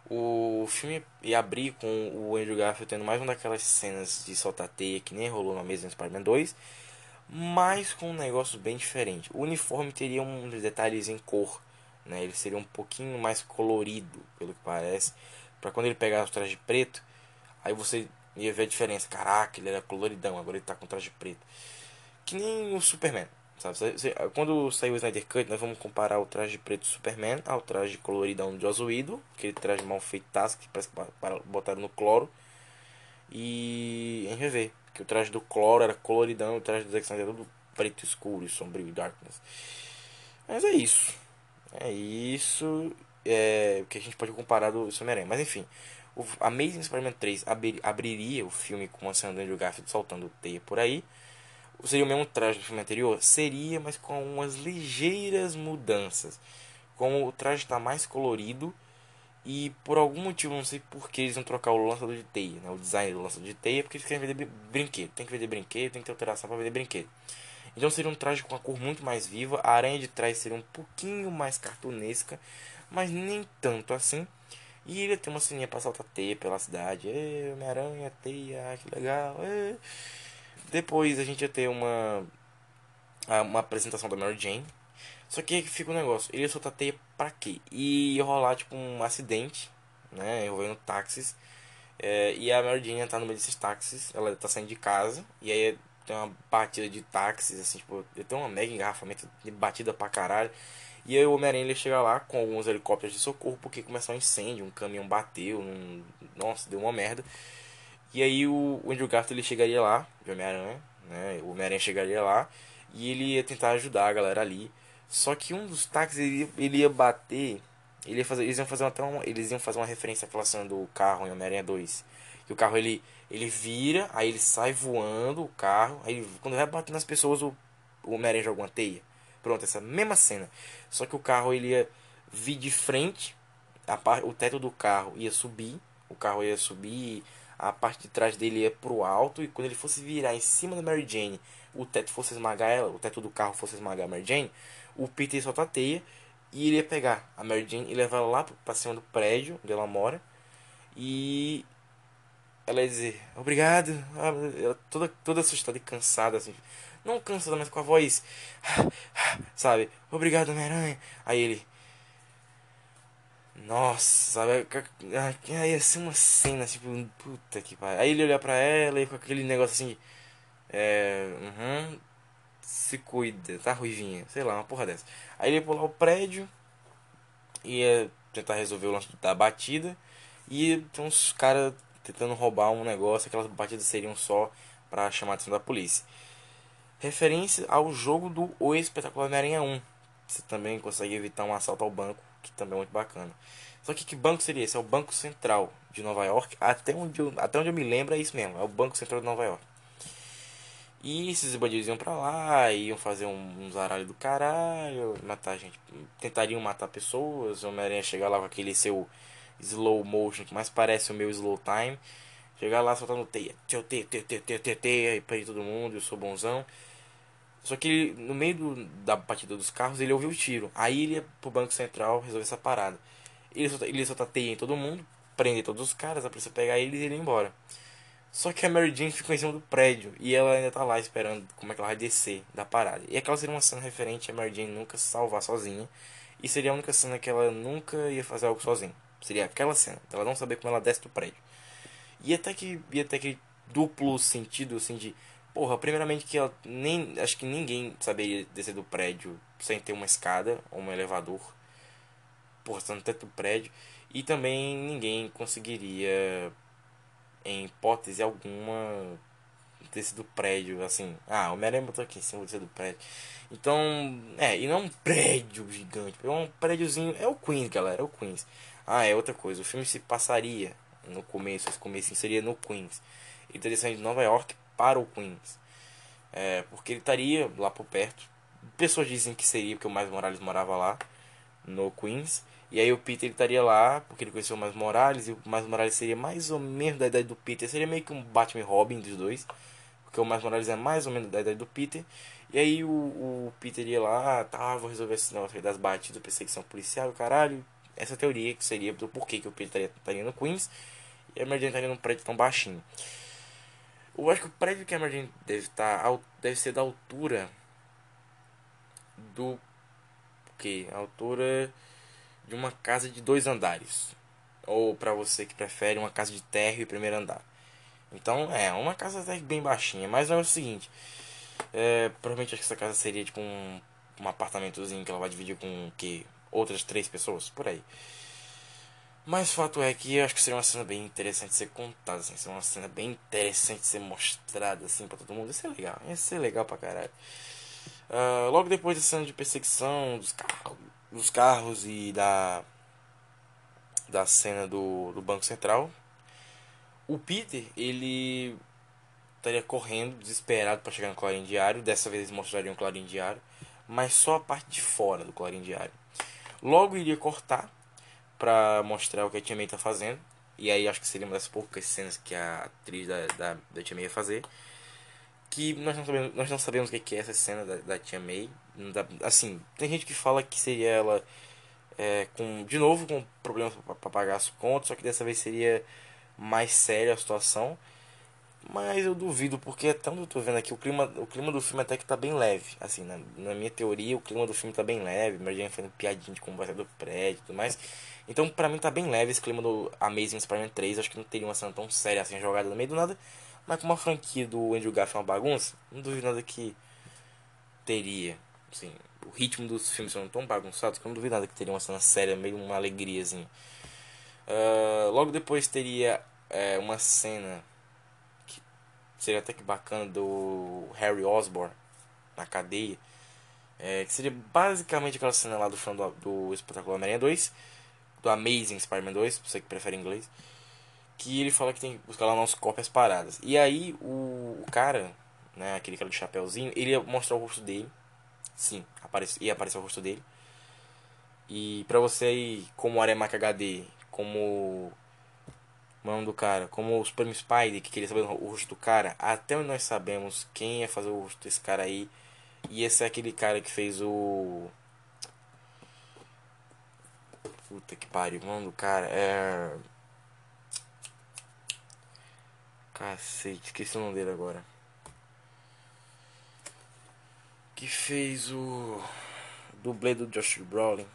A: O filme ia abrir com o Andrew Garfield tendo mais uma daquelas cenas de soltar teia que nem rolou mesa em Spider-Man 2, mas com um negócio bem diferente. O uniforme teria uns detalhes em cor, né? Ele seria um pouquinho mais colorido, pelo que parece, para quando ele pegasse o traje preto, aí você ia ver a diferença. Caraca, ele era coloridão, agora ele tá com traje preto. Que nem o Superman. Sabe? Quando saiu o Snyder Cut, nós vamos comparar o traje preto do Superman ao traje coloridão de Joss aquele traje mal feitaço que parece que botaram no cloro. E em rever, que o traje do cloro era coloridão, o traje do Zack Snyder era tudo preto escuro e sombrio e darkness. Mas é isso. É isso é, que a gente pode comparar do Superman. Mas enfim, o Amazing Spider-Man 3 abri, abriria o filme com a cena do Andrew Garfield soltando teia por aí Seria o mesmo traje do filme anterior? Seria, mas com umas ligeiras mudanças. Como o traje está mais colorido e por algum motivo, não sei por que eles vão trocar o lançador de teia, né? o design do lançador de teia, porque eles querem vender brinquedo. Tem que vender brinquedo, tem que ter alteração para vender brinquedo. Então seria um traje com a cor muito mais viva. A aranha de trás seria um pouquinho mais cartunesca, mas nem tanto assim. E ele tem uma sininha para saltar teia pela cidade. Homem-Aranha, teia, que legal. Depois a gente ia ter uma uma apresentação da Mary Jane. Só que fica o um negócio, ele ia soltar teia pra quê? E ia rolar tipo um acidente, né, envolvendo táxis. É, e a Mary Jane tá no meio desses táxis, ela tá saindo de casa, e aí tem uma batida de táxis, assim, tipo, tem uma mega engarrafamento de batida pra caralho. E aí o Homem-Aranha chega lá com alguns helicópteros de socorro, porque começou um incêndio, um caminhão bateu, nossa, deu uma merda. E aí o, Andrew Garfield ele chegaria lá, de Homem-Aranha, né? O Homem-Aranha chegaria lá e ele ia tentar ajudar a galera ali. Só que um dos táxis ele, ele ia bater, ele ia fazer, eles iam fazer até uma, eles iam fazer uma referência à cena do carro em Homem-Aranha 2. Que o carro ele ele vira, aí ele sai voando o carro, aí quando vai bater nas pessoas o, o Homem-Aranha joga uma teia. Pronto, essa mesma cena. Só que o carro ele ia vir de frente, a par, o teto do carro ia subir, o carro ia subir a parte de trás dele ia pro alto e quando ele fosse virar em cima da Mary Jane, o teto fosse esmagar ela, o teto do carro fosse esmagar a Mary Jane, o Peter ia soltar a teia e ele ia pegar a Mary Jane e levar ela lá pra cima do prédio onde ela mora. E ela ia dizer obrigado, ela toda, toda assustada e cansada assim, não cansada, mas com a voz, sabe, obrigado Homem-Aranha. Aí ele, nossa, sabe? Aí ser uma cena, tipo, puta que pariu. Aí ele olhar pra ela e com aquele negócio assim. É. Uhum, se cuida, tá ruivinha, sei lá, uma porra dessa. Aí ele ia pular o prédio, ia tentar resolver o lance da batida, e tem uns caras tentando roubar um negócio, aquelas batidas seriam só pra chamar a atenção da polícia. Referência ao jogo do O Espetacular Homem-Aranha 1. Você também consegue evitar um assalto ao banco que também é muito bacana. Só que que banco seria esse? É o Banco Central de Nova York. Até onde eu, até onde eu me lembro é isso mesmo. É o Banco Central de Nova York. E esses bandidos iam pra lá, iam fazer um, um zaralho do caralho, matar gente. Tentariam matar pessoas. O Homem-Aranha chegar lá com aquele seu slow motion que mais parece o meu slow time. Chegar lá soltando teia, teia, teia, teia, teia, teia, teia, e pra todo mundo, eu sou bonzão. Só que ele, no meio do, da batida dos carros, ele ouviu o tiro. Aí ele ia pro Banco Central resolver essa parada. Ele solta, ele solta teia em todo mundo, prende todos os caras, a polícia pegar ele e ele ir embora. Só que a Mary Jane ficou em cima do prédio e ela ainda tá lá esperando como é que ela vai descer da parada. E aquela seria uma cena referente a Mary Jane nunca se salvar sozinha. E seria a única cena que ela nunca ia fazer algo sozinha. Seria aquela cena, ela não saber como ela desce do prédio. E até que ia até que duplo sentido assim de Porra, primeiramente que nem. Acho que ninguém saberia descer do prédio sem ter uma escada ou um elevador. Porra, no teto do prédio. E também ninguém conseguiria, em hipótese alguma, descer do prédio, assim. Ah, o Homem-Aranha botou aqui em cima do prédio. Então, é, e não é um prédio gigante, é um prédiozinho. É o Queens, galera, é o Queens. Ah, é outra coisa, o filme se passaria no começo, esse começo seria no Queens. De Nova York para o Queens. É, porque ele estaria lá por perto. Pessoas dizem que seria porque o Mais Morales morava lá, no Queens. E aí o Peter ele estaria lá, porque ele conheceu o Mais Morales, e o Mais Morales seria mais ou menos da idade do Peter. Seria meio que um Batman Robin dos dois. Porque o Mais Morales é mais ou menos da idade do Peter. E aí o, o Peter ia lá, tá, vou resolver esse negócio das batidas, perseguição policial, caralho. essa teoria que seria do porquê que o Peter estaria, estaria no Queens e a Mary Jane estaria num prédio tão baixinho. Eu acho que o prédio que a Mary Jane deve estar deve ser da altura do que a altura de uma casa de dois andares. Ou para você que prefere uma casa de térreo e primeiro andar. Então é uma casa até bem baixinha, mas é o seguinte, é, provavelmente acho que essa casa seria tipo um, um apartamentozinho que ela vai dividir com que outras três pessoas? Por aí. Mas o fato é que eu acho que seria uma cena bem interessante de ser contada, assim, seria uma cena bem interessante de ser mostrada assim para todo mundo. Isso é legal, ia ser legal pra caralho. Uh, logo depois da cena de perseguição dos carros, dos carros e da da cena do, do Banco Central, o Peter ele estaria correndo desesperado para chegar no Clarim Diário. Dessa vez eles mostrariam o Clarim Diário, mas só a parte de fora do Clarim Diário. Logo iria cortar para mostrar o que a Tia May tá fazendo. E aí acho que seria uma das poucas cenas que a atriz da, da, da Tia May ia fazer. Que nós não sabemos, nós não sabemos o que é essa cena da, da Tia May. assim, tem gente que fala que seria ela é, com de novo com problemas para pagar as contas, só que dessa vez seria mais séria a situação. Mas eu duvido, porque até onde eu tô vendo aqui, o clima, o clima do filme até que tá bem leve. Assim, na, na minha teoria, o clima do filme tá bem leve. Jane fazendo piadinha de conversa do prédio e tudo mais. Então, pra mim, tá bem leve esse clima do Amazing Spider-Man 3. Acho que não teria uma cena tão séria assim, jogada no meio do nada. Mas com uma franquia do Andrew Garfield é uma bagunça, não duvido nada que teria. Assim, o ritmo dos filmes são tão bagunçados que eu não duvido nada que teria uma cena séria, meio uma alegria, assim. Uh, logo depois teria é, uma cena seria até que bacana do Harry Osborn na cadeia. É, que seria basicamente aquela cena lá do do, do Espetacular Homem-Aranha 2, do Amazing Spider-Man 2, você que prefere inglês. Que ele fala que tem que buscar lá nos cópias paradas. E aí o, o, cara, né, aquele cara de chapéuzinho, ele ia mostrar o rosto dele. Sim, aparece, ia aparecer o rosto dele. E pra você aí, como Aremac HD, como mão do cara, como o Super Spider que queria saber o rosto do cara, até onde nós sabemos quem ia fazer o rosto desse cara aí. E esse é aquele cara que fez o. Puta que pariu, mano cara. É. Cacete, esqueci o nome dele agora. Que fez o. Dublê do Josh Brolin.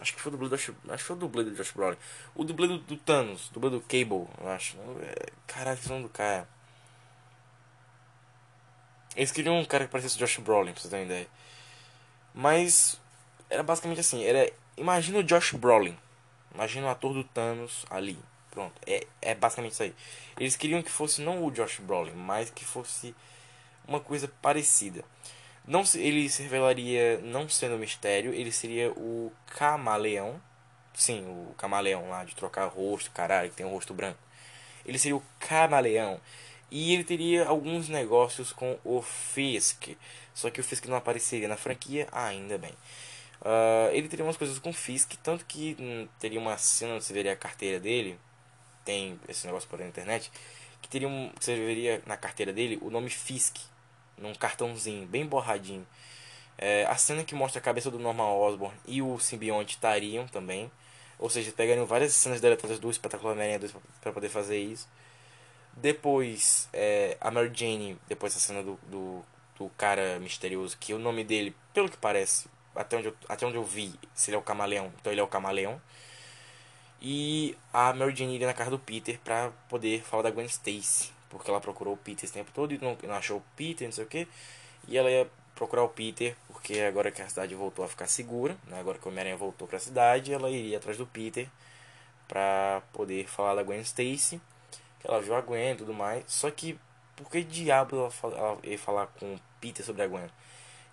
A: Acho que foi o dublê do Josh, acho que foi o dublê do Josh Brolin. O dublê do, do Thanos, dublê do Cable, eu acho. É, caralho, que nome do cara. Eles queriam um cara que parecesse o Josh Brolin, pra você ter uma ideia. Mas era basicamente assim, era imagina o Josh Brolin. Imagina o ator do Thanos ali. Pronto, é, é basicamente isso aí. Eles queriam que fosse não o Josh Brolin, mas que fosse uma coisa parecida. Não ele se revelaria não sendo mistério, ele seria o camaleão. Sim, o camaleão lá de trocar rosto, caralho, que tem um rosto branco. Ele seria o camaleão. E ele teria alguns negócios com o Fisk. Só que o Fisk não apareceria na franquia, ainda bem. Uh, ele teria umas coisas com Fisk, tanto que hum, teria uma cena onde você veria a carteira dele. Tem esse negócio por aí na internet. Que teria um, você veria na carteira dele o nome Fisk num cartãozinho bem borradinho. É, a cena que mostra a cabeça do Norman Osborn e o simbionte estariam também. Ou seja, pegariam várias cenas deletadas do Espetacular Homem-Aranha 2 para poder fazer isso. Depois, é, a Mary Jane, depois da cena do, do, do, cara misterioso, que o nome dele, pelo que parece, até onde, eu, até onde eu vi, se ele é o camaleão, então ele é o camaleão. E a Mary Jane iria na casa do Peter para poder falar da Gwen Stacy porque ela procurou o Peter esse tempo todo e não, não achou o Peter, não sei o que. E ela ia procurar o Peter, porque agora que a cidade voltou a ficar segura, né, agora que o Homem-Aranha voltou para a cidade, ela iria atrás do Peter para poder falar da Gwen Stacy, que ela viu a Gwen e tudo mais. Só que, por que diabo ela, fala, ela ia falar com o Peter sobre a Gwen?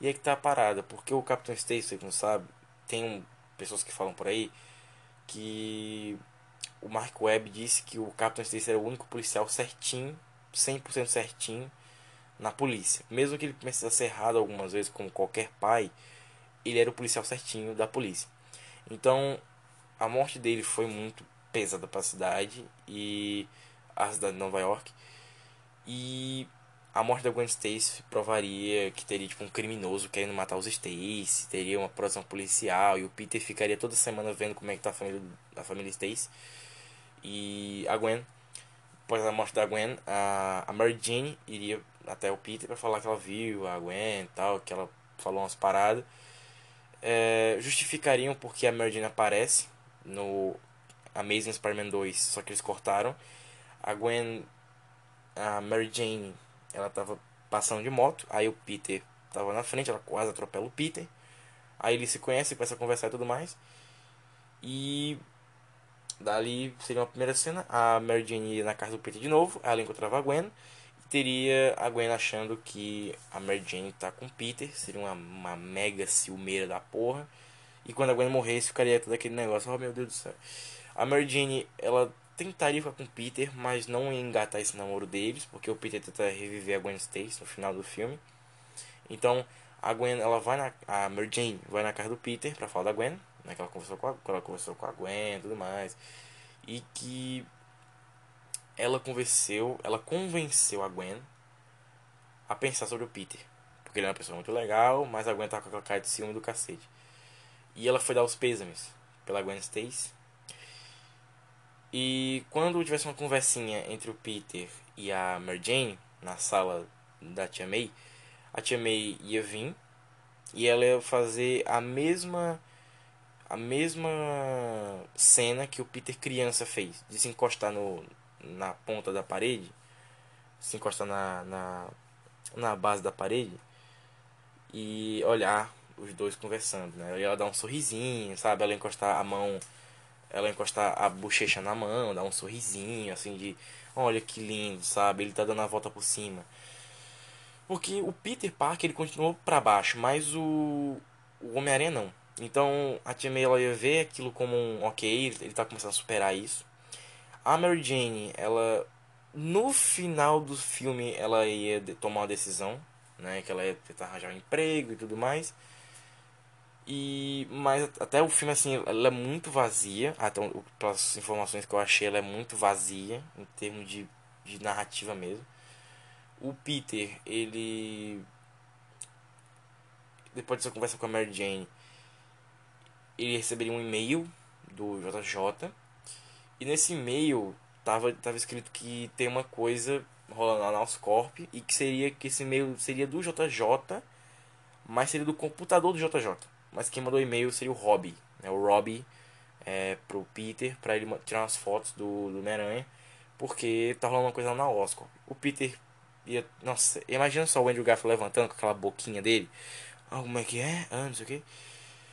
A: E aí que tá a parada, porque o Capitão Stacy, você não sabe, tem um, pessoas que falam por aí que o Mark Webb disse que o Capitão Stacy era o único policial certinho 100% certinho na polícia. Mesmo que ele precisasse ser errado algumas vezes, como qualquer pai, ele era o policial certinho da polícia. Então, a morte dele foi muito pesada para a cidade e a cidade de Nova York. E a morte da Gwen Stacy provaria que teria tipo um criminoso querendo matar os Stacy, teria uma produção policial e o Peter ficaria toda semana vendo como é que tá a família a família Stacy. E a Gwen, após a morte da Gwen, a, a Mary Jane iria até o Peter para falar que ela viu a Gwen e tal, que ela falou umas paradas. É, justificariam porque a Mary Jane aparece no Amazing Spider-Man 2, só que eles cortaram. A Gwen, a Mary Jane ela tava passando de moto, aí o Peter tava na frente, ela quase atropela o Peter. Aí eles se conhecem, começam a conversar e tudo mais. E dali seria uma primeira cena, a Mary Jane ia na casa do Peter de novo, ela encontrava a Gwen. E teria a Gwen achando que a Mary Jane tá com o Peter, seria uma, uma mega ciumeira da porra. E quando a Gwen morresse, ficaria todo aquele negócio, oh meu Deus do céu. A Mary Jane, ela tentaria ficar com o Peter, mas não ia engatar esse namoro deles, porque o Peter tenta reviver a Gwen Stacy no final do filme. Então, a Gwen, ela vai na a Mary Jane vai na casa do Peter para falar da Gwen, né, que ela conversou com a, ela conversou com a Gwen tudo mais. E que ela convenceu, ela convenceu a Gwen a pensar sobre o Peter, porque ele é uma pessoa muito legal, mas a Gwen tá com aquela cara de ciúme do cacete. E ela foi dar os pêsames pela Gwen Stacy e quando tivesse uma conversinha entre o Peter e a Mary Jane na sala da Tia May, a Tia May ia vir e ela ia fazer a mesma a mesma cena que o Peter criança fez, de se encostar no, na ponta da parede, se encostar na, na, na base da parede e olhar os dois conversando, né? E ela dar um sorrisinho, sabe? Ela encostar a mão ela encostar a bochecha na mão, dar um sorrisinho, assim, de olha que lindo, sabe? Ele tá dando a volta por cima. Porque o Peter Parker ele continuou para baixo, mas o, o Homem-Aranha não. Então a Tia May ela ia ver aquilo como um ok, ele tá começando a superar isso. A Mary Jane, ela no final do filme ela ia tomar uma decisão, né, que ela ia tentar arranjar um emprego e tudo mais. E mas até o filme assim, ela é muito vazia, até pelas informações que eu achei, ela é muito vazia em termos de, de narrativa mesmo. O Peter, ele depois dessa conversa com a Mary Jane, ele receberia um e-mail do JJ. E nesse e-mail tava, tava escrito que tem uma coisa rolando lá na Oscorp e que seria que esse e-mail seria do JJ, mas seria do computador do JJ mas quem mandou e-mail seria o Robbie, né? o Robbie é, pro Peter para ele tirar umas fotos do, do Homem-Aranha, porque tá rolando uma coisa lá na Oscar. O Peter ia. Nossa, imagina só o Andrew Garfield levantando com aquela boquinha dele. Ah, como é que é? Ah, não sei o que.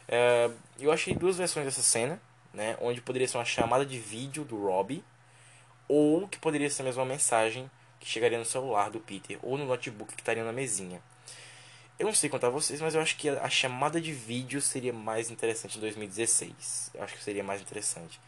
A: É, eu achei duas versões dessa cena, né? Onde poderia ser uma chamada de vídeo do Robbie, ou que poderia ser mesmo uma mensagem que chegaria no celular do Peter, ou no notebook que estaria na mesinha. Eu não sei contar vocês, mas eu acho que a, chamada de vídeo seria mais interessante em 2016. Eu acho que seria mais interessante.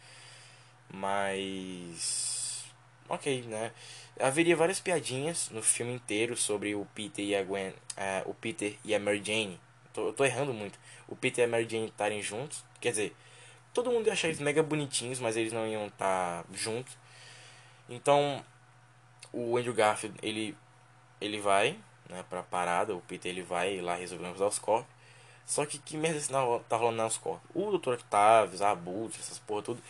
A: Mas. Ok, né? Haveria várias piadinhas no filme inteiro sobre o Peter e a Gwen. Uh, o Peter e a Mary Jane. Tô, eu tô errando muito. O Peter e a Mary Jane estarem juntos. Quer dizer, todo mundo ia achar eles mega bonitinhos, mas eles não iam estar tá juntos. Então, o Andrew Garfield, ele, ele vai né, pra parada. O Peter ele vai lá resolver os Oscorp. Só que que merda esse tá rolando na Oscorp? O Dr. Octavius, a Abutre, essas porra tudo.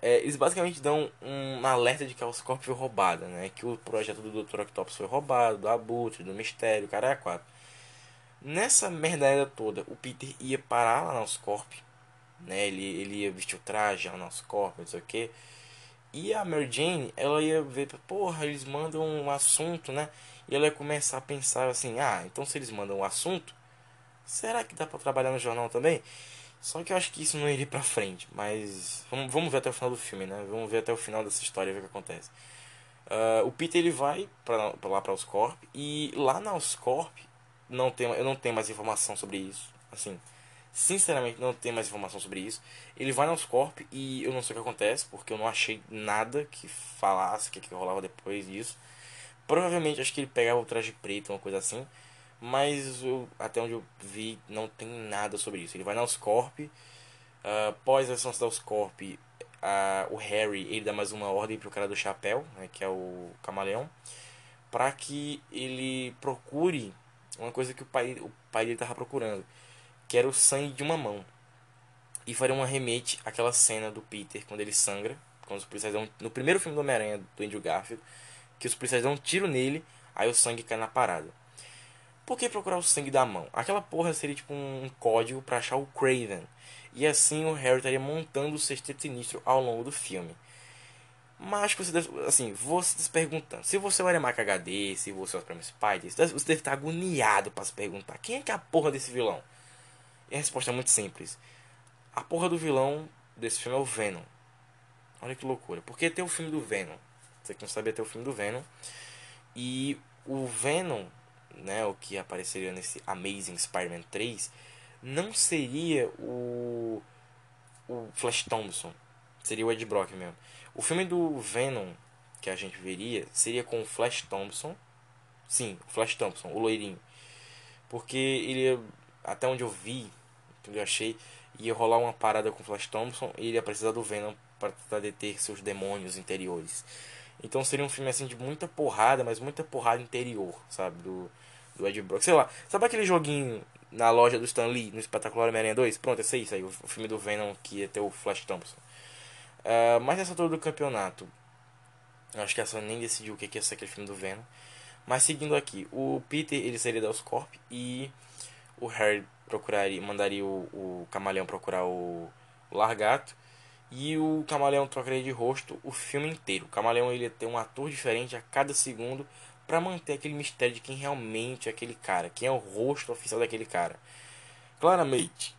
A: É, eles basicamente dão um alerta de que a Oscorp foi roubada, né? Que o projeto do Dr. Octopus foi roubado, do Abutre, do Mistério, cara é quatro. Nessa merda toda, o Peter ia parar lá na Oscorp, né? Ele, ele ia vestir o traje lá na Oscorp, não sei o que. E a Mary Jane, ela ia ver, porra, eles mandam um assunto, né? E ela ia começar a pensar assim: ah, então se eles mandam um assunto, será que dá para trabalhar no jornal também? Só que eu acho que isso não iria pra frente, mas vamos, vamos ver até o final do filme, né? Vamos ver até o final dessa história, ver o que acontece. Uh, o Peter ele vai pra, pra lá pra Oscorp e lá na Oscorp não tem, eu não tenho mais informação sobre isso. Assim, sinceramente não tenho mais informação sobre isso. Ele vai na Oscorp e eu não sei o que acontece porque eu não achei nada que falasse o que, que rolava depois disso. Provavelmente acho que ele pegava o traje preto, uma coisa assim. Mas eu, até onde eu vi, não tem nada sobre isso. Ele vai na Oscorp. Uh, após a ação da Oscorp, uh, o Harry ele dá mais uma ordem pro cara do chapéu, né, que é o camaleão. para que ele procure uma coisa que o pai, o pai dele estava procurando, que era o sangue de uma mão. E faria um remete àquela cena do Peter quando ele sangra, quando os policiais no primeiro filme do Homem-Aranha do Andrew Garfield, que os policiais dão um tiro nele, aí o sangue cai na parada. Por que procurar o sangue da mão? Aquela porra seria tipo um código para achar o Craven. E assim o Harry estaria montando o sexteto sinistro ao longo do filme. Mas você deve, assim, você se perguntando, se você olha Mac HD, se você olha Prêmio Spider, você deve estar agoniado para se perguntar, quem é que é a porra desse vilão? E a resposta é muito simples. A porra do vilão desse filme é o Venom. Olha que loucura. Porque tem o filme do Venom. Você que não sabia ter o filme do Venom. E o Venom, né, o que apareceria nesse Amazing Spider-Man 3, não seria o o Flash Thompson. Seria o Ed Brock mesmo. O filme do Venom que a gente veria seria com o Flash Thompson. Sim, o Flash Thompson, o loirinho. Porque ele, até onde eu vi, eu achei, ia rolar uma parada com o Flash Thompson e ele ia precisar do Venom para tentar deter seus demônios interiores. Então seria um filme assim de muita porrada, mas muita porrada interior, sabe? Do, do Ed Brock. Sei lá, sabe aquele joguinho na loja do Stan Lee, no Espetacular Homem-Aranha 2? Pronto, esse é isso aí, o filme do Venom que ia ter o Flash Thompson. Uh, mas nessa altura do campeonato, acho que essa nem decidiu o que ia ser aquele filme do Venom. Mas seguindo aqui, o Peter ele seria da Oscorp e o Harry procuraria, mandaria o, o Camaleão procurar o, o Largato e o Camaleão trocaria de rosto o filme inteiro. O Camaleão ele ter um ator diferente a cada segundo para manter aquele mistério de quem realmente é aquele cara, quem é o rosto oficial daquele cara. Claramente,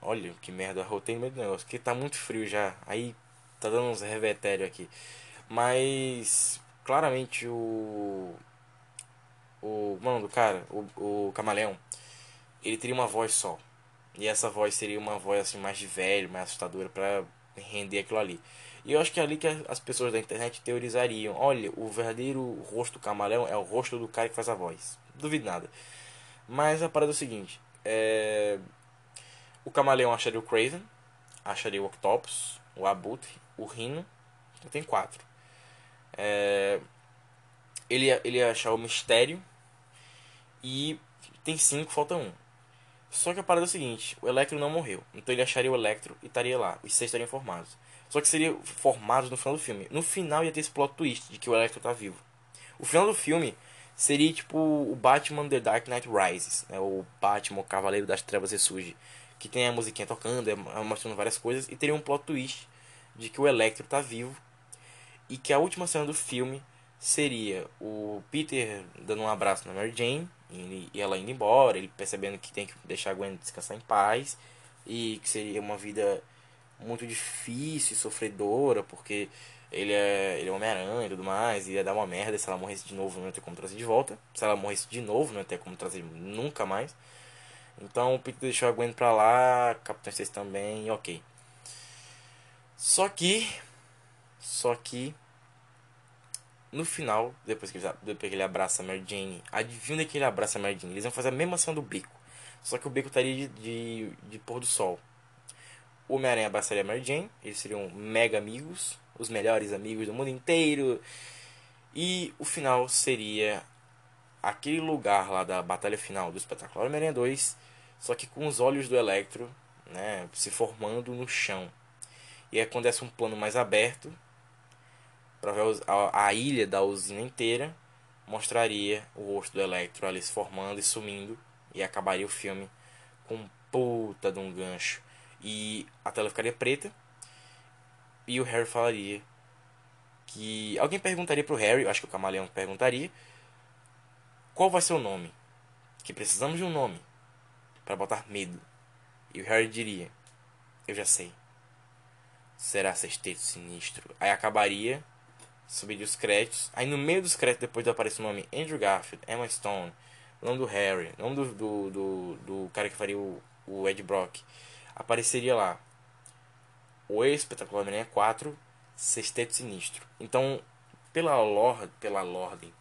A: olha que merda, rotei meio do negócio, que tá muito frio já. Aí tá dando uns revertério aqui. Mas claramente o o mano do cara, o, o camaleão, ele teria uma voz só. E essa voz seria uma voz assim mais de velho, mais assustadora para render aquilo ali. E eu acho que é ali que as pessoas da internet teorizariam: olha, o verdadeiro rosto do camaleão é o rosto do cara que faz a voz. Duvido nada. Mas a parada é o seguinte: é... o camaleão acharia o Craven, acharia o Octopus, o Abutre, o. Então tem quatro. É... Ele, ele ia achar o Mistério. E tem cinco, falta um. Só que a parada é o seguinte: o Electro não morreu. Então ele acharia o Electro e estaria lá. Os seis estariam formados. Só que seria formados no final do filme. No final ia ter esse plot twist de que o Electro tá vivo. O final do filme seria tipo o Batman The Dark Knight Rises, né? o Batman o Cavaleiro das Trevas Ressurge, que tem a musiquinha tocando, é, mostrando várias coisas e teria um plot twist de que o Electro tá vivo e que a última cena do filme seria o Peter dando um abraço na Mary Jane e ela indo embora, ele percebendo que tem que deixar a Gwen descansar em paz e que seria uma vida muito difícil e sofredora, porque ele é, ele é Homem-Aranha e tudo mais, e ia dar uma merda se ela morresse de novo, não ia ter como trazer de volta. Se ela morresse de novo, não ia ter como trazer nunca mais. Então o Peter deixou a Gwen pra lá, Capitão 6 também, ok. Só que. Só que. No final, depois que, ele, depois que ele abraça a Mary Jane, adivinha que ele abraça a Mary Jane? Eles vão fazer a mesma ação do bico. Só que o bico estaria de, de, de pôr do sol. O Homem-Aranha abraçaria a Mary Jane, eles seriam mega amigos, os melhores amigos do mundo inteiro. E o final seria aquele lugar lá da batalha final do espetacular Homem-Aranha 2, só que com os olhos do Electro né, se formando no chão. E aí desse um plano mais aberto, para ver a, ilha da usina inteira, mostraria o rosto do Electro ali se formando e sumindo, e acabaria o filme com puta de um gancho e a tela ficaria preta. E o Harry falaria que. Alguém perguntaria pro Harry, acho que o camaleão perguntaria. Qual vai ser o nome? Que precisamos de um nome para botar medo. E o Harry diria: Eu já sei. Será sexteto sinistro. Aí acabaria, subiria os créditos. Aí no meio dos créditos, depois aparece o nome Andrew Garfield, Emma Stone, o nome do Harry, o nome do, do, do, do cara que faria o, o Ed Brock apareceria lá o espetacular Homem-Aranha 4, Sexteto Sinistro. Então, pela lore, pela ordem,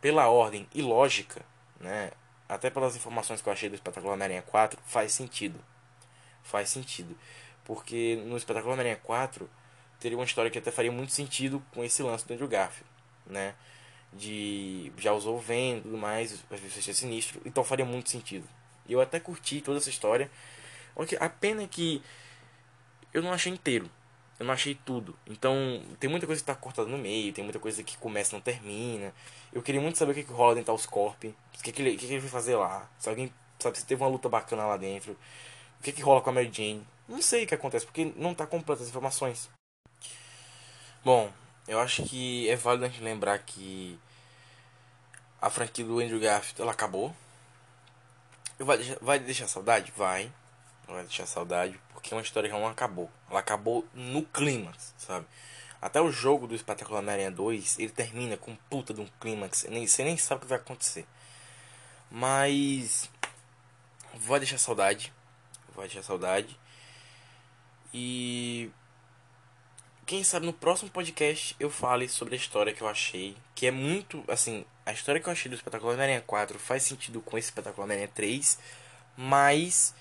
A: pela ordem e lógica, né, até pelas informações que eu achei do espetacular Homem-Aranha 4, faz sentido. Faz sentido. Porque no espetacular Homem-Aranha 4 teria uma história que até faria muito sentido com esse lance do Andrew Garfield, né? de já usou o Venom e tudo mais, vai ser sinistro, então faria muito sentido. E eu até curti toda essa história. A pena é que eu não achei inteiro. Eu não achei tudo. Então, tem muita coisa que tá cortada no meio, tem muita coisa que começa e não termina. Eu queria muito saber o que, que rola dentro dos Corp. O que, que, ele, que, que ele vai fazer lá. Se alguém sabe se teve uma luta bacana lá dentro. O que, que rola com a Mary Jane. Não sei o que acontece, porque não tá completa as informações. Bom, eu acho que é válido a gente lembrar que a franquia do Andrew Garfield ela acabou. Vai deixar, vai deixar saudade? Vai. Vai deixar saudade, porque é uma história que não acabou. Ela acabou no clímax, sabe? Até o jogo do Espetacular Homem-Aranha 2, ele termina com puta de um clímax. Nem, você nem sabe o que vai acontecer. Mas. Vai deixar saudade. Vai deixar saudade. E. Quem sabe no próximo podcast eu fale sobre a história que eu achei. Que é muito. Assim, a história que eu achei do Espetacular Homem-Aranha 4 faz sentido com esse Espetacular Homem-Aranha 3. Mas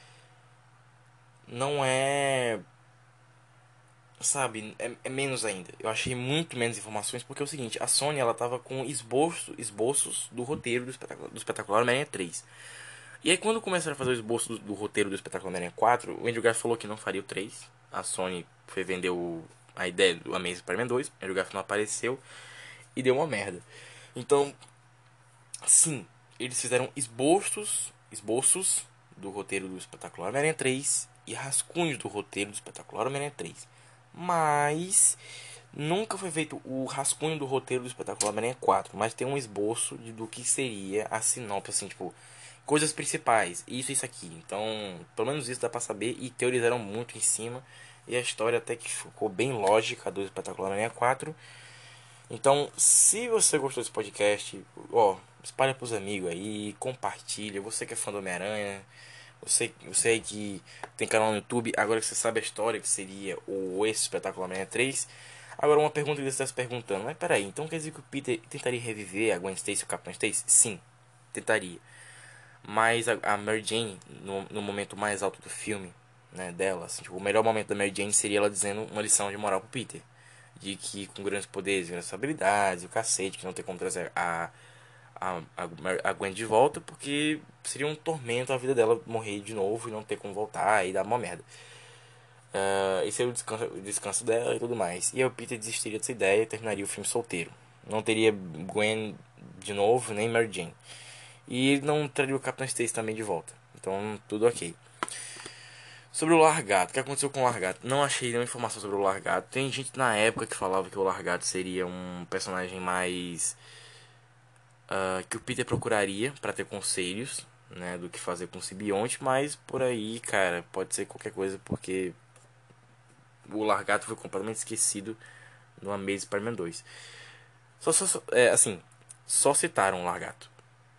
A: não é. Sabe, é, é, menos ainda. Eu achei muito menos informações porque é o seguinte: a Sony ela tava com esboço, esboços do roteiro do Espetacular, do espetacular Homem-Aranha 3. E aí, quando começaram a fazer o esboço do, do roteiro do Espetacular Homem-Aranha 4, o Andrew Garfield falou que não faria o 3. A Sony foi vender o, a ideia do Amazing Spider-Man 2. O Andrew Garfield não apareceu e deu uma merda. Então, sim, eles fizeram esboços, esboços do roteiro do Espetacular Homem-Aranha 3 e rascunhos do roteiro do Espetacular Homem-Aranha 3. Mas nunca foi feito o rascunho do roteiro do Espetacular Homem-Aranha 4, mas tem um esboço de, do que seria a sinopse, assim, tipo, coisas principais, isso e isso aqui. Então, pelo menos isso dá pra saber e teorizaram muito em cima. E a história até que ficou bem lógica do Espetacular Homem-Aranha 4. Então, se você gostou desse podcast, ó, espalha pros amigos aí, compartilha. Você que é fã do Homem-Aranha, você, você que tem canal no YouTube, agora que você sabe a história que seria o esse espetáculo Homem-Aranha 3. Agora uma pergunta que você está se perguntando, mas peraí, então quer dizer que o Peter tentaria reviver a Gwen Stacy e o Capitão Stacy? Sim, tentaria. Mas a, a Mary Jane, no, no momento mais alto do filme, né, dela, assim, tipo, o melhor momento da Mary Jane seria ela dizendo uma lição de moral pro Peter. De que com grandes poderes, grandes habilidades, o cacete, que não tem como trazer a a, a, a Gwen de volta, porque seria um tormento a vida dela morrer de novo e não ter como voltar e dar uma merda. Uh, esse é o descanso, o descanso dela e tudo mais. E aí o Peter desistiria dessa ideia e terminaria o filme solteiro. Não teria Gwen de novo, nem Mary Jane. E não traria o Capitão Stacy também de volta. Então, tudo ok. Sobre o Largato, o que aconteceu com o Largato? Não achei nenhuma informação sobre o Largato. Tem gente na época que falava que o Largato seria um personagem mais uh, que o Peter procuraria para ter conselhos, né, do que fazer com o simbionte, mas por aí, cara, pode ser qualquer coisa porque o Largato foi completamente esquecido no Amazing Spider-Man 2. Só, só, só é, assim, só citaram o Largato,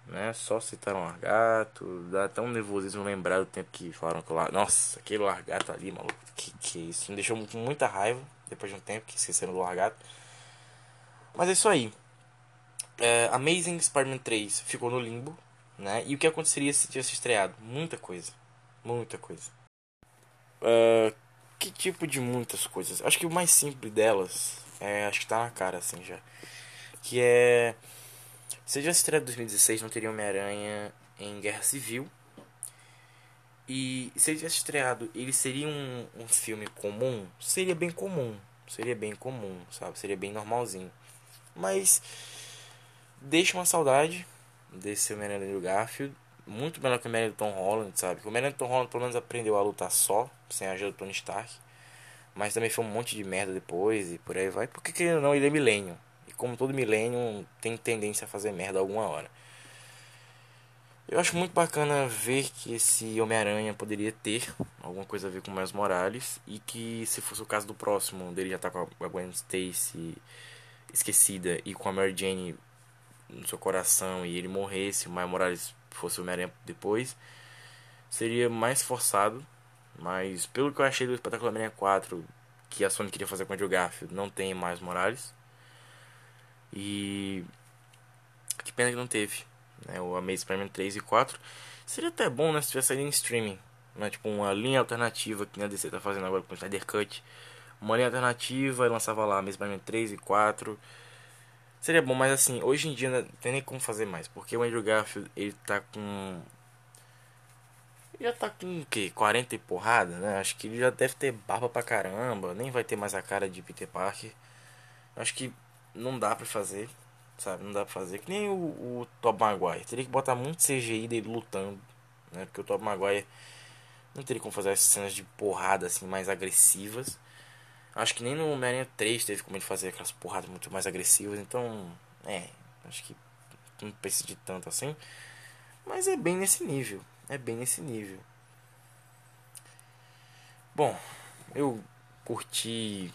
A: né? Só citaram o Largato, dá até um nervosismo lembrar do tempo que falaram que Largato, nossa, aquele Largato ali, maluco, que que isso? Me deixou com muita raiva depois de um tempo que esqueceram do Largato. Mas é isso aí é, Amazing Spider-Man 3 ficou no limbo, né? E o que aconteceria se tivesse estreado? Muita coisa. Muita coisa. Uh, que tipo de muitas coisas? Acho que o mais simples delas, é, acho que tá na cara assim já. Que é. Se tivesse estreado em 2016, não teria Homem-Aranha em Guerra Civil. E se ele tivesse estreado, ele seria um, um filme comum? Seria bem comum. Seria bem comum, sabe? Seria bem normalzinho. Mas deixa uma saudade desse Homem-Aranha do Garfield. Muito melhor que o Homem-Aranha do Tom Holland, sabe? O Homem-Aranha do Tom Holland pelo menos aprendeu a lutar só, sem a ajuda do Tony Stark. Mas também foi um monte de merda depois e por aí vai. Porque querendo ou não, ele é milênio. Como todo milênio, tem tendência a fazer merda alguma hora. Eu acho muito bacana ver que esse Homem-Aranha poderia ter alguma coisa a ver com o Miles Morales. E que se fosse o caso do próximo, dele já tá com a Gwen Stacy esquecida e com a Mary Jane no seu coração e ele morresse, o Miles Morales fosse o Homem-Aranha depois, seria mais forçado. Mas pelo que eu achei do Espetacular Homem-Aranha 4, que a Sony queria fazer com o Andrew Garfield, não tem mais Morales. E que pena que não teve. Né? O Amazing Spider-Man 3 e 4 seria até bom né, se tivesse saído em streaming. Né? Tipo uma linha alternativa que a DC tá fazendo agora com o Snyder Cut. Uma linha alternativa e lançava lá Amazing Spider-Man 3 e 4 Seria bom, mas assim, hoje em dia não tem nem como fazer mais. Porque o Andrew Garfield, ele tá com. Já tá com o quê? 40 e porrada, né? Acho que ele já deve ter barba pra caramba. Nem vai ter mais a cara de Peter Parker. Acho que não dá pra fazer. Sabe? Não dá pra fazer. Que nem o, o Top Maguire. Teria que botar muito CGI dele lutando. Né? Porque o Top Maguire não teria como fazer essas cenas de porrada assim mais agressivas. Acho que nem no Homem-Aranha 3 teve como ele fazer aquelas porradas muito mais agressivas. Então, é, acho que não precisa de tanto assim. Mas é bem nesse nível. É bem nesse nível. Bom, eu curti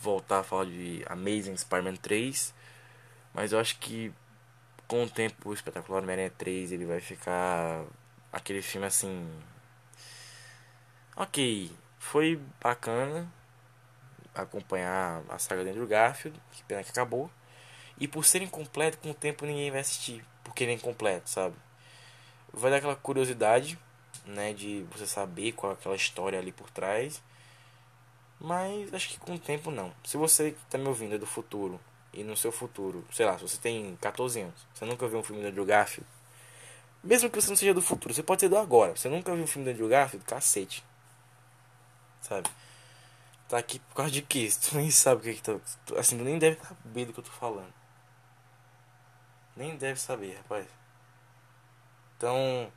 A: voltar a falar de Amazing Spider-Man 3. Mas eu acho que com o tempo o espetacular Homem-Aranha 3 ele vai ficar aquele filme assim. Ok, foi bacana acompanhar a saga do Garfield, que pena que acabou. E por ser incompleto, com o tempo ninguém vai assistir, porque ele é incompleto, sabe? Vai dar aquela curiosidade, né, de você saber qual é aquela história ali por trás. Mas acho que com o tempo não. Se você que tá me ouvindo é do futuro e no seu futuro, sei lá, se você tem 14 anos, você nunca viu um filme do Andrew Garfield, mesmo que você não seja do futuro, você pode ser do agora. Você nunca viu um filme do Andrew Garfield? Cacete. Sabe? Tá aqui por causa de que? <laughs> Tu nem sabe o que que tá. Assim, tu nem deve saber do que eu tô falando. Nem deve saber, rapaz. Então.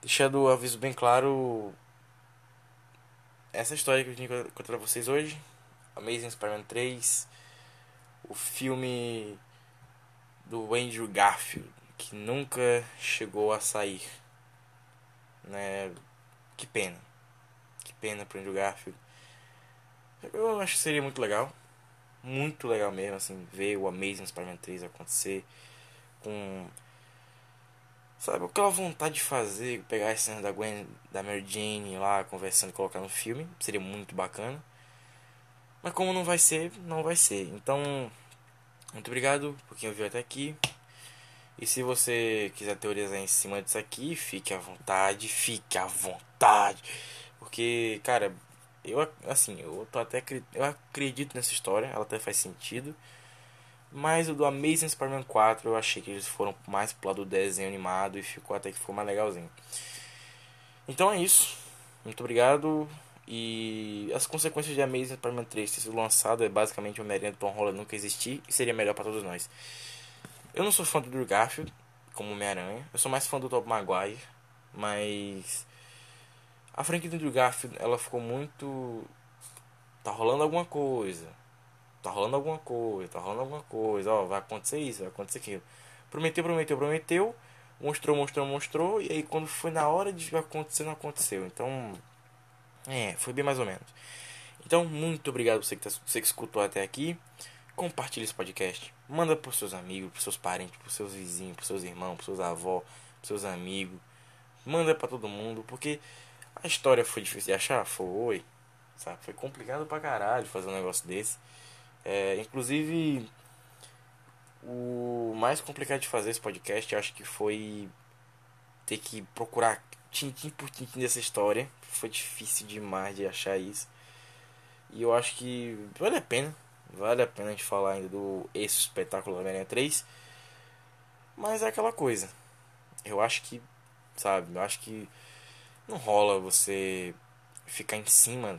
A: Deixando o aviso bem claro. Essa história que eu que contar pra vocês hoje. Amazing Spider-Man 3. O filme do Andrew Garfield que nunca chegou a sair. Né? Que pena. Que pena pro Andrew Garfield. Eu acho que seria muito legal. Muito legal mesmo, assim, ver o Amazing Spider-Man 3 acontecer. Com. Sabe, aquela vontade de fazer, pegar a cena da Gwen, da Mary Jane lá, conversando e colocar no filme. Seria muito bacana. Mas como não vai ser, não vai ser. Então, muito obrigado por quem ouviu até aqui. E se você quiser teorizar em cima disso aqui, fique à vontade, fique à vontade. Porque, cara, eu assim, eu tô até eu acredito nessa história, ela até faz sentido. Mas o do Amazing Spider-Man 4 eu achei que eles foram mais pro lado do desenho animado e ficou até que ficou mais legalzinho. Então é isso. Muito obrigado. E as consequências de Amazing Spider-Man 3 ter sido lançado é basicamente o Homem-Aranha do Tom Holland nunca existir e seria melhor para todos nós. Eu não sou fã do Drew Garfield como Homem-Aranha. Eu sou mais fã do Tobey Maguire. Mas a franquia do Drew Garfield, ela ficou muito tá rolando alguma coisa. Tá rolando alguma coisa, tá rolando alguma coisa, ó, vai acontecer isso, vai acontecer aquilo. Prometeu, prometeu, prometeu, mostrou, mostrou, mostrou, e aí quando foi na hora de acontecer, não aconteceu. Então, é, foi bem mais ou menos. Então, muito obrigado você que, tá, você que escutou até aqui. Compartilhe esse podcast. Manda pros seus amigos, pros seus parentes, pros seus vizinhos, pros seus irmãos, pros seus avós, pros seus amigos. Manda para todo mundo, porque a história foi difícil de achar? Foi. Sabe? Foi complicado pra caralho fazer um negócio desse. É, inclusive, o mais complicado de fazer esse podcast, eu acho que foi ter que procurar tintim por tintim dessa história. Foi difícil demais de achar isso. E eu acho que vale a pena Vale a pena a gente falar ainda do esse espetáculo Homem-Aranha 3. Mas é aquela coisa. Eu acho que, sabe, eu acho que não rola você ficar em cima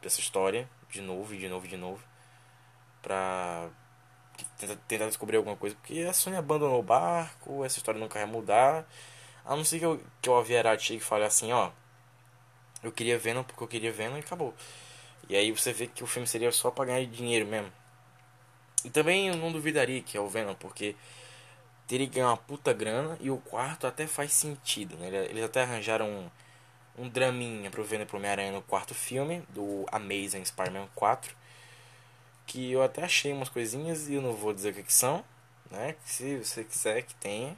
A: dessa história de novo, de novo, de novo. Pra tentar, descobrir alguma coisa. Porque a Sony abandonou o barco, essa história nunca vai mudar. A não ser que, eu, que o Avierati e fale assim, ó. Eu queria Venom porque eu queria Venom e acabou. E aí você vê que o filme seria só pra ganhar dinheiro mesmo. E também eu não duvidaria que é o Venom, porque teria que ganhar uma puta grana e o quarto até faz sentido, né? Eles até arranjaram um, um draminha pro Venom pro Homem-Aranha no quarto filme, do Amazing Spider-Man 4. Que eu até achei umas coisinhas e eu não vou dizer o que, que são, né? Se você quiser que tenha.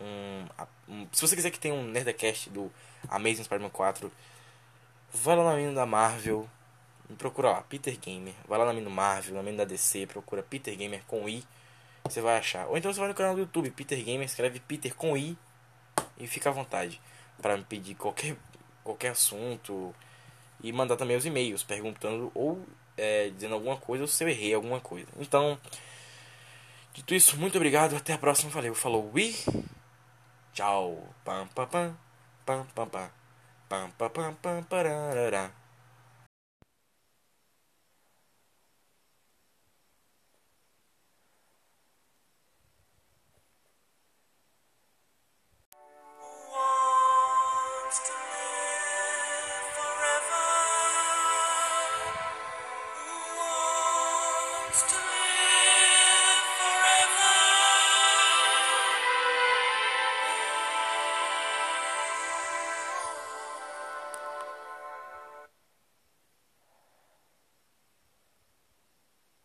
A: Um, um, se você quiser que tenha um Nerdcast do Amazing Spider-Man 4 Vai lá na mina da Marvel, procura lá, Peter Gamer. Vai lá na mina Marvel, na mina da DC, procura Peter Gamer com I, você vai achar. Ou então você vai no canal do YouTube, Peter Gamer, escreve Peter com I e fica à vontade para me pedir qualquer, qualquer assunto e mandar também os e-mails perguntando ou é, dizendo alguma coisa ou se eu errei alguma coisa. Então, Dito isso, muito obrigado. Até a próxima. Valeu. Falou. E tchau. Pam, pam, pam. Pam, pam, pam. Pam, pam, pam, pam.